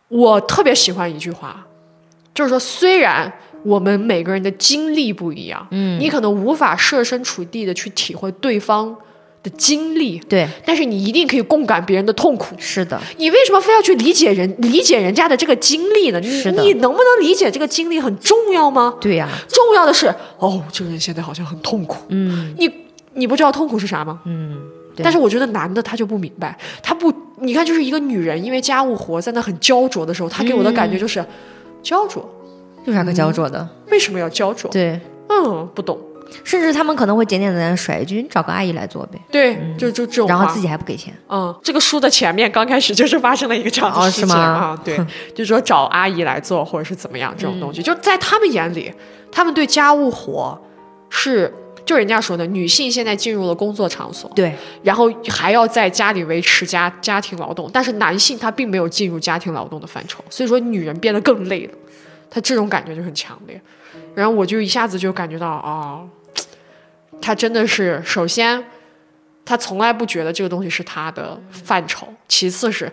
我特别喜欢一句话，就是说，虽然我们每个人的经历不一样，嗯，你可能无法设身处地的去体会对方的经历，对，但是你一定可以共感别人的痛苦。是的，你为什么非要去理解人理解人家的这个经历呢？你是你能不能理解这个经历很重要吗？对呀，重要的是，哦，这个人现在好像很痛苦。嗯你你不知道痛苦是啥吗？嗯，对但是我觉得男的他就不明白，他不，你看，就是一个女人因为家务活在那很焦灼的时候，他给我的感觉就是、焦灼，有啥可焦灼的？为什么要焦灼？对，嗯，不懂。甚至他们可能会简简单单甩一句：“你找个阿姨来做呗。对，就就这”种然后自己还不给钱。嗯，这个书的前面刚开始就是发生了一个这样的哦事情、是吗？啊，对，就是说找阿姨来做或者是怎么样这种东西，就在他们眼里，他们对家务活是就人家说的，女性现在进入了工作场所，对，然后还要在家里维持家家庭劳动，但是男性他并没有进入家庭劳动的范畴，所以说女人变得更累了，他这种感觉就很强烈，然后我就一下子就感觉到啊、他真的是首先，他从来不觉得这个东西是他的范畴，其次是。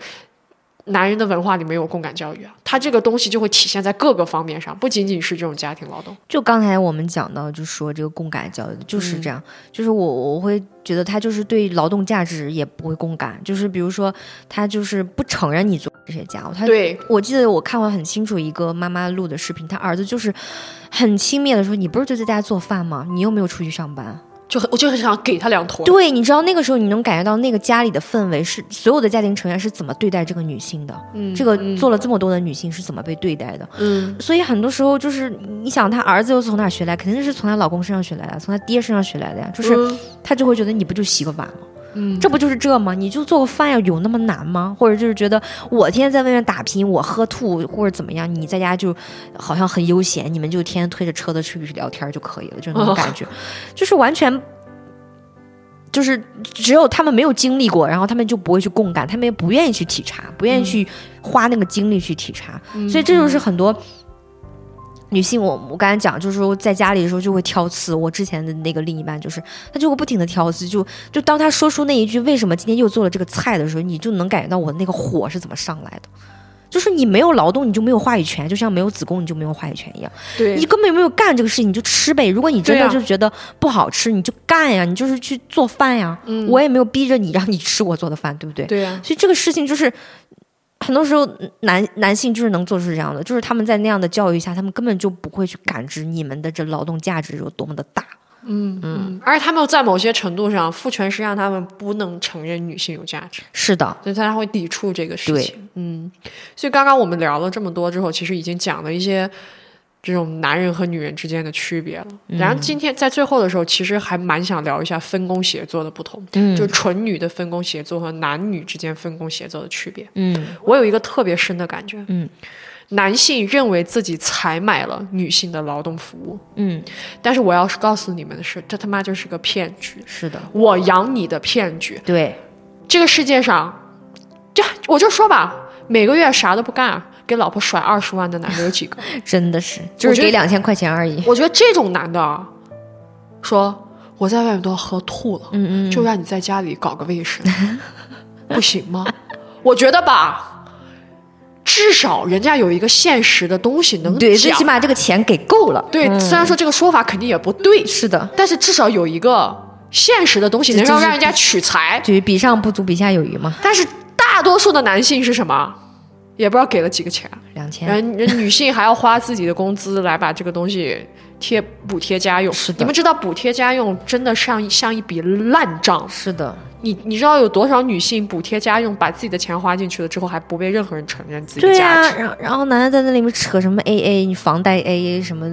男人的文化里没有共感教育啊，他这个东西就会体现在各个方面上，不仅仅是这种家庭劳动。就刚才我们讲到，就说这个共感教育就是这样，就是我我会觉得他就是对劳动价值也不会共感，就是比如说他就是不承认你做这些家务，他对，我记得我看过很清楚一个妈妈录的视频，她儿子就是很轻蔑的说：“你不是就在家做饭吗？你又没有出去上班。就很我就很想给他两坨。对，你知道那个时候你能感觉到那个家里的氛围是所有的家庭成员是怎么对待这个女性的，嗯这个做了这么多的女性是怎么被对待的。嗯，所以很多时候就是你想，她儿子又是从哪儿学来？肯定是从她老公身上学来的，从她爹身上学来的呀。就是嗯她就会觉得你不就洗个碗吗？嗯这不就是这吗？你就做个饭呀，有那么难吗？或者就是觉得我天天在外面打拼，我喝吐或者怎么样，你在家就好像很悠闲，你们就天天推着车子出去聊天就可以了，就那种感觉，就是完全。就是只有他们没有经历过，然后他们就不会去共感，他们也不愿意去体察，不愿意去花那个精力去体察，所以这就是很多女性，我我刚才讲，就是说在家里的时候就会挑刺。我之前的那个另一半就是，他就会不停的挑刺，就就当他说出那一句“为什么今天又做了这个菜”的时候，你就能感觉到我那个火是怎么上来的。就是你没有劳动，你就没有话语权，就像没有子宫，你就没有话语权一样。对，你根本没有干这个事情，你就吃呗。如果你真的就觉得不好吃，你就干呀，你就是去做饭呀。我也没有逼着你让你吃我做的饭，对不对？对呀、所以这个事情就是，很多时候男男性就是能做出这样的，就是他们在那样的教育下，他们根本就不会去感知你们的这劳动价值有多么的大。嗯嗯，而且他们在某些程度上，父权是让他们不能承认女性有价值，是的，所以他会抵触这个事对情。嗯，所以刚刚我们聊了这么多之后，其实已经讲了一些这种男人和女人之间的区别了。然后今天在最后的时候，其实还蛮想聊一下分工协作的不同，嗯。就纯女的分工协作和男女之间分工协作的区别。嗯。我有一个特别深的感觉，嗯，男性认为自己采买了女性的劳动服务，嗯，但是我要是告诉你们的是，这他妈就是个骗局，是的，我养你的骗局。对，这个世界上，这我就说吧，每个月啥都不干，给老婆甩二十万的男的有几个？真的是，就是给两千块钱而已。我觉得这种男的啊，说我在外面都要喝吐了，嗯嗯，就让你在家里搞个卫生，不行吗？我觉得吧，至少人家有一个现实的东西能对，最起码这个钱给够了。对，虽然说这个说法肯定也不对，是的，但是至少有一个现实的东西能让让人家取财。就是比上不足，比下有余嘛。但是大多数的男性是什么？也不知道给了几个钱，两千，人人女性还要花自己的工资来把这个东西贴补贴家用。是的你们知道补贴家用真的像像一笔烂账。是的，你你知道有多少女性补贴家用，把自己的钱花进去了之后，还不被任何人承认自己的价值？然后然后男的在那里面扯什么 AA，你房贷 AA，什么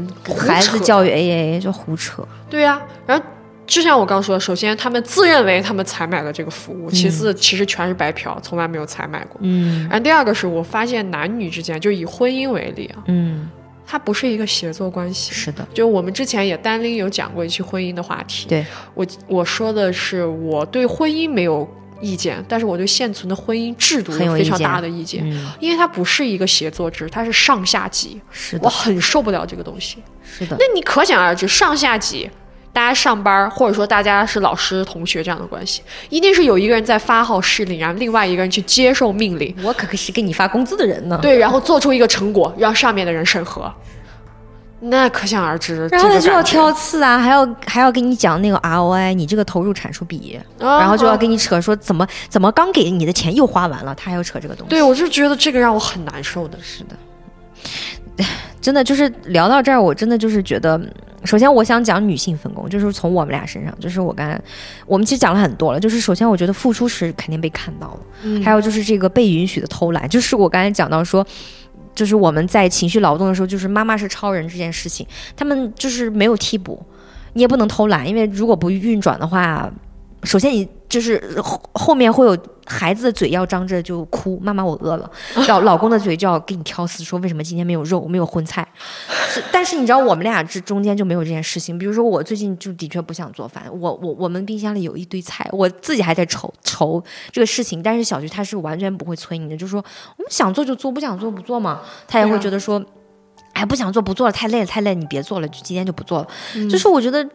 孩子教育 AA，就胡扯。对呀、然后就像我刚说的，首先他们自认为他们采买了这个服务，其次其实全是白嫖，从来没有采买过。嗯。然后第二个是我发现男女之间，就以婚姻为例啊，嗯，它不是一个协作关系。是的，就我们之前也单拎有讲过一期婚姻的话题，对，我我说的是我对婚姻没有意见，但是我对现存的婚姻制度有非常大的意见，嗯，因为它不是一个协作制，它是上下级，我是的，很受不了这个东西。是的。那，你可想而知，上下级，大家上班，或者说大家是老师、同学这样的关系，一定是有一个人在发号施令，然后另外一个人去接受命令，我可可是给你发工资的人呢。对，然后做出一个成果，让上面的人审核。那可想而知，然后他就要挑刺啊，还要还要给你讲那个 ROI，你这个投入产出比，啊然后就要跟你扯说怎么怎么刚给你的钱又花完了，他还要扯这个东西。对，我就觉得这个让我很难受的。是的，真的就是聊到这儿，我真的就是觉得，首先我想讲女性分工，就是从我们俩身上，就是我刚才我们其实讲了很多了，就是首先我觉得付出是肯定被看到了，嗯还有就是这个被允许的偷懒，就是我刚才讲到说。就是我们在情绪劳动的时候，就是妈妈是超人这件事情，他们就是没有替补，你也不能偷懒，因为如果不运转的话，首先你就是后后面会有孩子的嘴要张着就哭，妈妈我饿了，老老公的嘴就要给你挑刺，说为什么今天没有肉，没有荤菜。但是你知道我们俩这中间就没有这件事情，比如说我最近就的确不想做饭，我我我们冰箱里有一堆菜，我自己还在愁愁这个事情，但是小菊他是完全不会催你的，就说我们想做就做，不想做不做嘛，他也会觉得说。哎，不想做不做了，太累了，太累了，你别做了，就今天就不做了。就是我觉得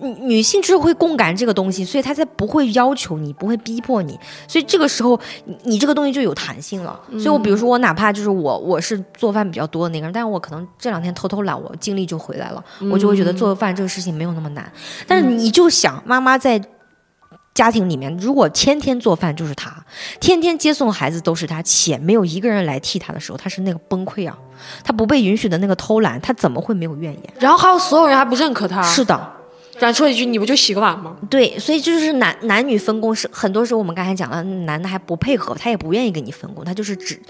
女女性就是会共感这个东西，所以她才不会要求你，不会逼迫你，所以这个时候你你这个东西就有弹性了。所以我比如说我哪怕就是我我是做饭比较多的那个人，但是我可能这两天偷偷懒，我精力就回来了，我就会觉得做饭这个事情没有那么难。但是你就想妈妈在。家庭里面，如果天天做饭就是她，天天接送孩子都是她，且没有一个人来替她的时候，她是那个崩溃啊！她不被允许的那个偷懒，她怎么会没有怨言？然后还有所有人还不认可他，是的，咱说一句：“你不就洗个碗吗对，所以就是男男女分工是很多时候我们刚才讲了，男的还不配合，他也不愿意跟你分工，他就是只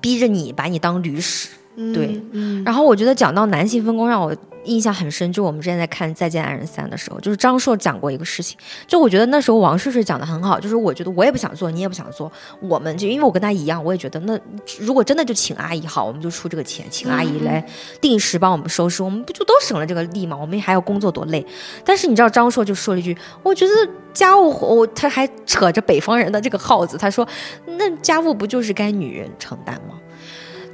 逼着你把你当驴使。？”对，嗯，然后我觉得讲到男性分工，让我印象很深，就我们之前在看《再见爱人三》的时候，就是张硕讲过一个事情，就我觉得那时候王睡睡讲的很好，就是我觉得我也不想做，你也不想做，我们就因为我跟他一样，我也觉得那如果真的就请阿姨好，我们就出这个钱，请阿姨来定时帮我们收拾，我们不就都省了这个力吗？我们还要工作多累。但是你知道张硕就说了一句，我觉得家务活，他还扯着北方人的这个号子，他说那家务不就是该女人承担吗？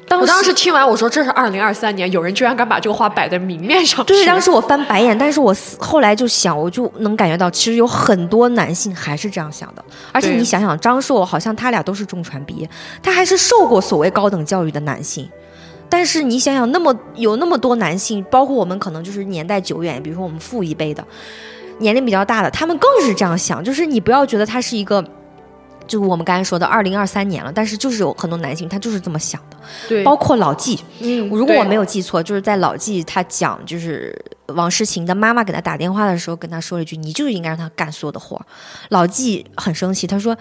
当我当时听完我说：“这是二零二三年，有人居然敢把这个话摆在明面上。”对，当时我翻白眼，但是我后来就想，我就能感觉到，其实有很多男性还是这样想的。而且你想想，张硕好像他俩都是中传毕业，他还是受过所谓高等教育的男性。但是你想想，那么有那么多男性，包括我们可能就是年代久远，比如说我们父一辈的，年龄比较大的，他们更是这样想。就是你不要觉得他是一个，就是我们刚才说的二零二三年了，但是就是有很多男性他就是这么想的，对，包括老纪，嗯如果我没有有记错，就是在老纪他讲，就是王诗晴的妈妈给他打电话的时候，跟他说了一句：“你就是应该让他干所有的活儿。”老纪很生气，他说：“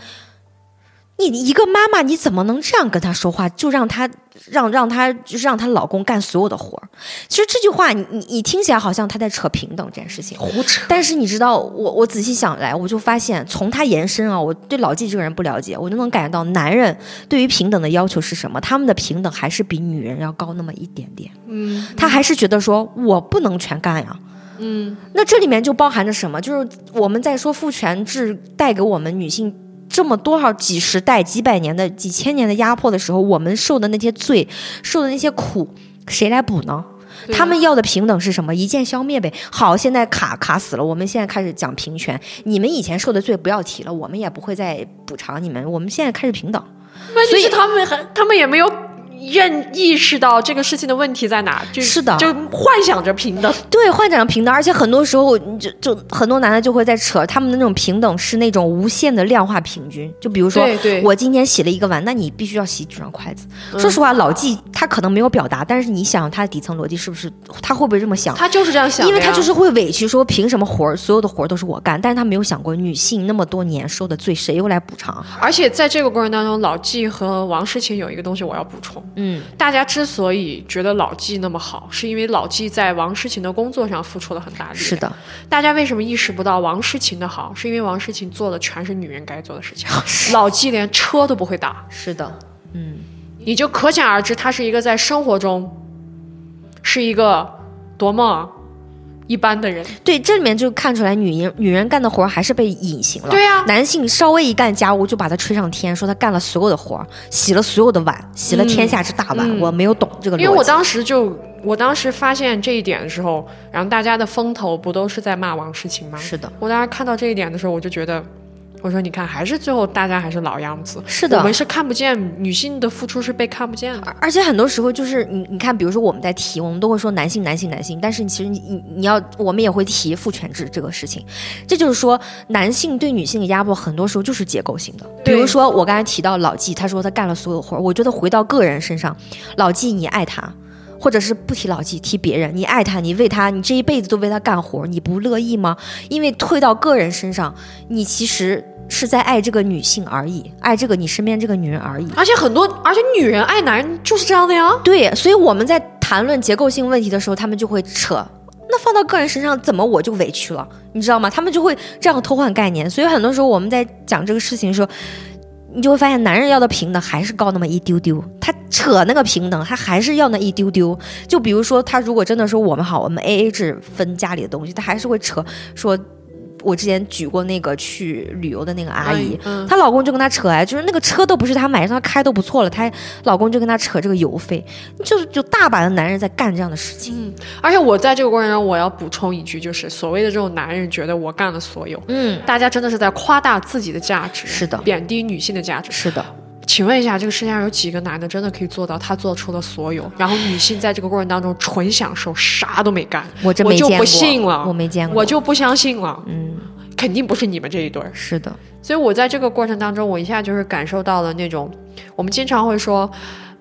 你一个妈妈，你怎么能这样跟他说话？就让他让让他就是让她老公干所有的活儿？”其实这句话你你你听起来好像他在扯平等这件事情，胡扯。但是你知道，我我仔细想来，我就发现从他延伸啊，我对老纪这个人不了解，我就能感觉到男人对于平等的要求是什么？他们的平等还是比女人要高那么一点点。嗯，他还是觉得说我不能全干呀。嗯，那这里面就包含着什么？就是我们在说父权制带给我们女性这么多少几十代、几百年的、几千年的压迫的时候，我们受的那些罪、受的那些苦，谁来补呢？对他们要的平等是什么？一键消灭呗。好，现在卡卡死了，我们现在开始讲平权。你们以前受的罪不要提了，我们也不会再补偿你们。我们现在开始平等。问题所以是他们还，他们也没有认意识到这个事情的问题在哪，就是的就幻想着平等。对，幻想着平等，而且很多时候就就很多男的就会在扯他们的那种平等是那种无限的量化平均，就比如说对对我今天洗了一个碗，那你必须要洗几双筷子。嗯说实话，老纪他可能没有表达，但是你想他的底层逻辑是不是他会不会这么想？他就是这样想，因为他就是会委屈说，凭什么活儿所有的活儿都是我干？但是他没有想过，女性那么多年受的罪，谁又来补偿？而且在这个过程当中，老纪和王诗晴有一个东西我要补充，嗯，大家之所以觉得老纪那么好，是因为老纪在王诗晴的工作上付出了很大力量。是的，大家为什么意识不到王诗晴的好？是因为王诗晴做的全是女人该做的事情，老纪连车都不会打，是的，嗯，你就可想而知，他是一个在生活中是一个多么一般的人。对，这里面就看出来女人女人干的活儿还是被隐形了。对呀男性稍微一干家务就把他吹上天，说他干了所有的活儿，洗了所有的碗，洗了天下之大碗。我没有懂这个，因为我当时就，我当时发现这一点的时候，然后大家的风头不都是在骂王诗晴吗？是的，我当时看到这一点的时候，我就觉得，我说你看，还是最后大家还是老样子，是的我们是看不见女性的付出是被看不见的。而且很多时候就是你你看，比如说我们在提，我们都会说男性男性男性，但是其实你你你要我们也会提父权制这个事情，这就是说男性对女性的压迫很多时候就是结构性的。比如说我刚才提到老纪，他说他干了所有活儿，我觉得回到个人身上，老纪你爱他。或者是不提老纪，提别人，你爱他，你为他，你这一辈子都为他干活，你不乐意吗？因为退到个人身上，你其实是在爱这个女性而已，爱这个你身边这个女人而已。而且很多，而且女人爱男人就是这样的呀。对，所以我们在谈论结构性问题的时候，他们就会扯。那放到个人身上，怎么我就委屈了？你知道吗？他们就会这样偷换概念。所以很多时候我们在讲这个事情的时候，你就会发现，男人要的平等还是高那么一丢丢。他扯那个平等，他还是要那一丢丢。就比如说，他如果真的说我们好，我们 A A 制分家里的东西，他还是会扯说。我之前举过那个去旅游的那个阿姨，嗯她老公就跟她扯哎，就是那个车都不是她买，让她开都不错了，她老公就跟她扯这个油费，就是有大把的男人在干这样的事情。而且我在这个过程中，我要补充一句，就是所谓的这种男人觉得我干了所有，嗯，大家真的是在夸大自己的价值，是的贬低女性的价值。是的，请问一下，这个世界上有几个男的真的可以做到他做出了所有，然后女性在这个过程当中纯享受，啥都没干？我真我就不信了，我没见过，我就不相信了，嗯，肯定不是你们这一对儿。是的，所以我在这个过程当中，我一下就是感受到了那种，我们经常会说，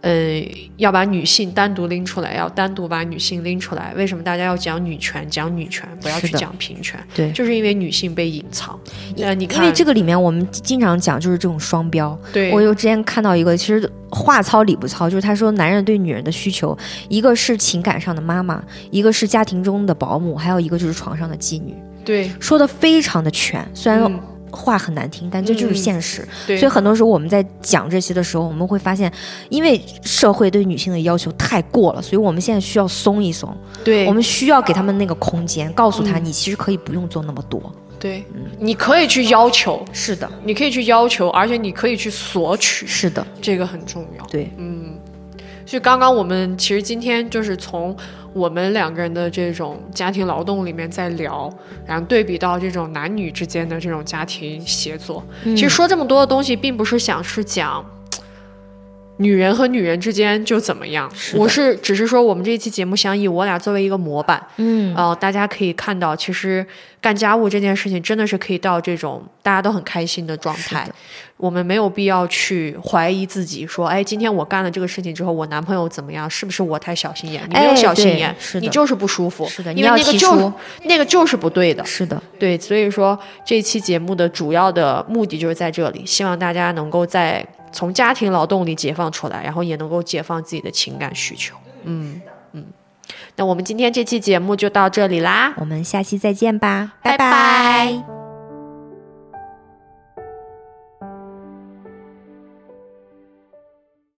呃，要把女性单独拎出来，要单独把女性拎出来。为什么大家要讲女权？讲女权，不要去讲平权，对。就是因为女性被隐藏。呃，你因，为这个里面我们经常讲就是这种双标，对，我有之前看到一个，其实话糙理不糙，就是他说男人对女人的需求，一个是情感上的妈妈，一个是家庭中的保姆，还有一个就是床上的妓女，对说的非常的全，虽然嗯话很难听，但这就是嗯。现实。对，所以很多时候我们在讲这些的时候，我们会发现，因为社会对女性的要求太过了，所以我们现在需要松一松，对，我们需要给他们那个空间，告诉他嗯。你其实可以不用做那么多。对，嗯。你可以去要求，是的，你可以去要求，而且你可以去索取，是的，这个很重要。对，所以刚刚我们其实今天就是从我们两个人的这种家庭劳动里面在聊，然后对比到这种男女之间的这种家庭协作。嗯其实说这么多的东西，并不是想是讲。女人和女人之间就怎么样？是我是只是说，我们这一期节目想以我俩作为一个模板，嗯，呃，大家可以看到，其实干家务这件事情真的是可以到这种大家都很开心的状态。我们没有必要去怀疑自己，说，哎，今天我干了这个事情之后，我男朋友怎么样？是不是我太小心眼？你没有小心眼，你就是不舒服。是的，因为你要提那个就是出，那个就是不对的。是的，对，所以说这期节目的主要的目的就是在这里，希望大家能够在从家庭劳动里解放出来，然后也能够解放自己的情感需求。嗯嗯，那我们今天这期节目就到这里啦。我们下期再见吧，拜拜拜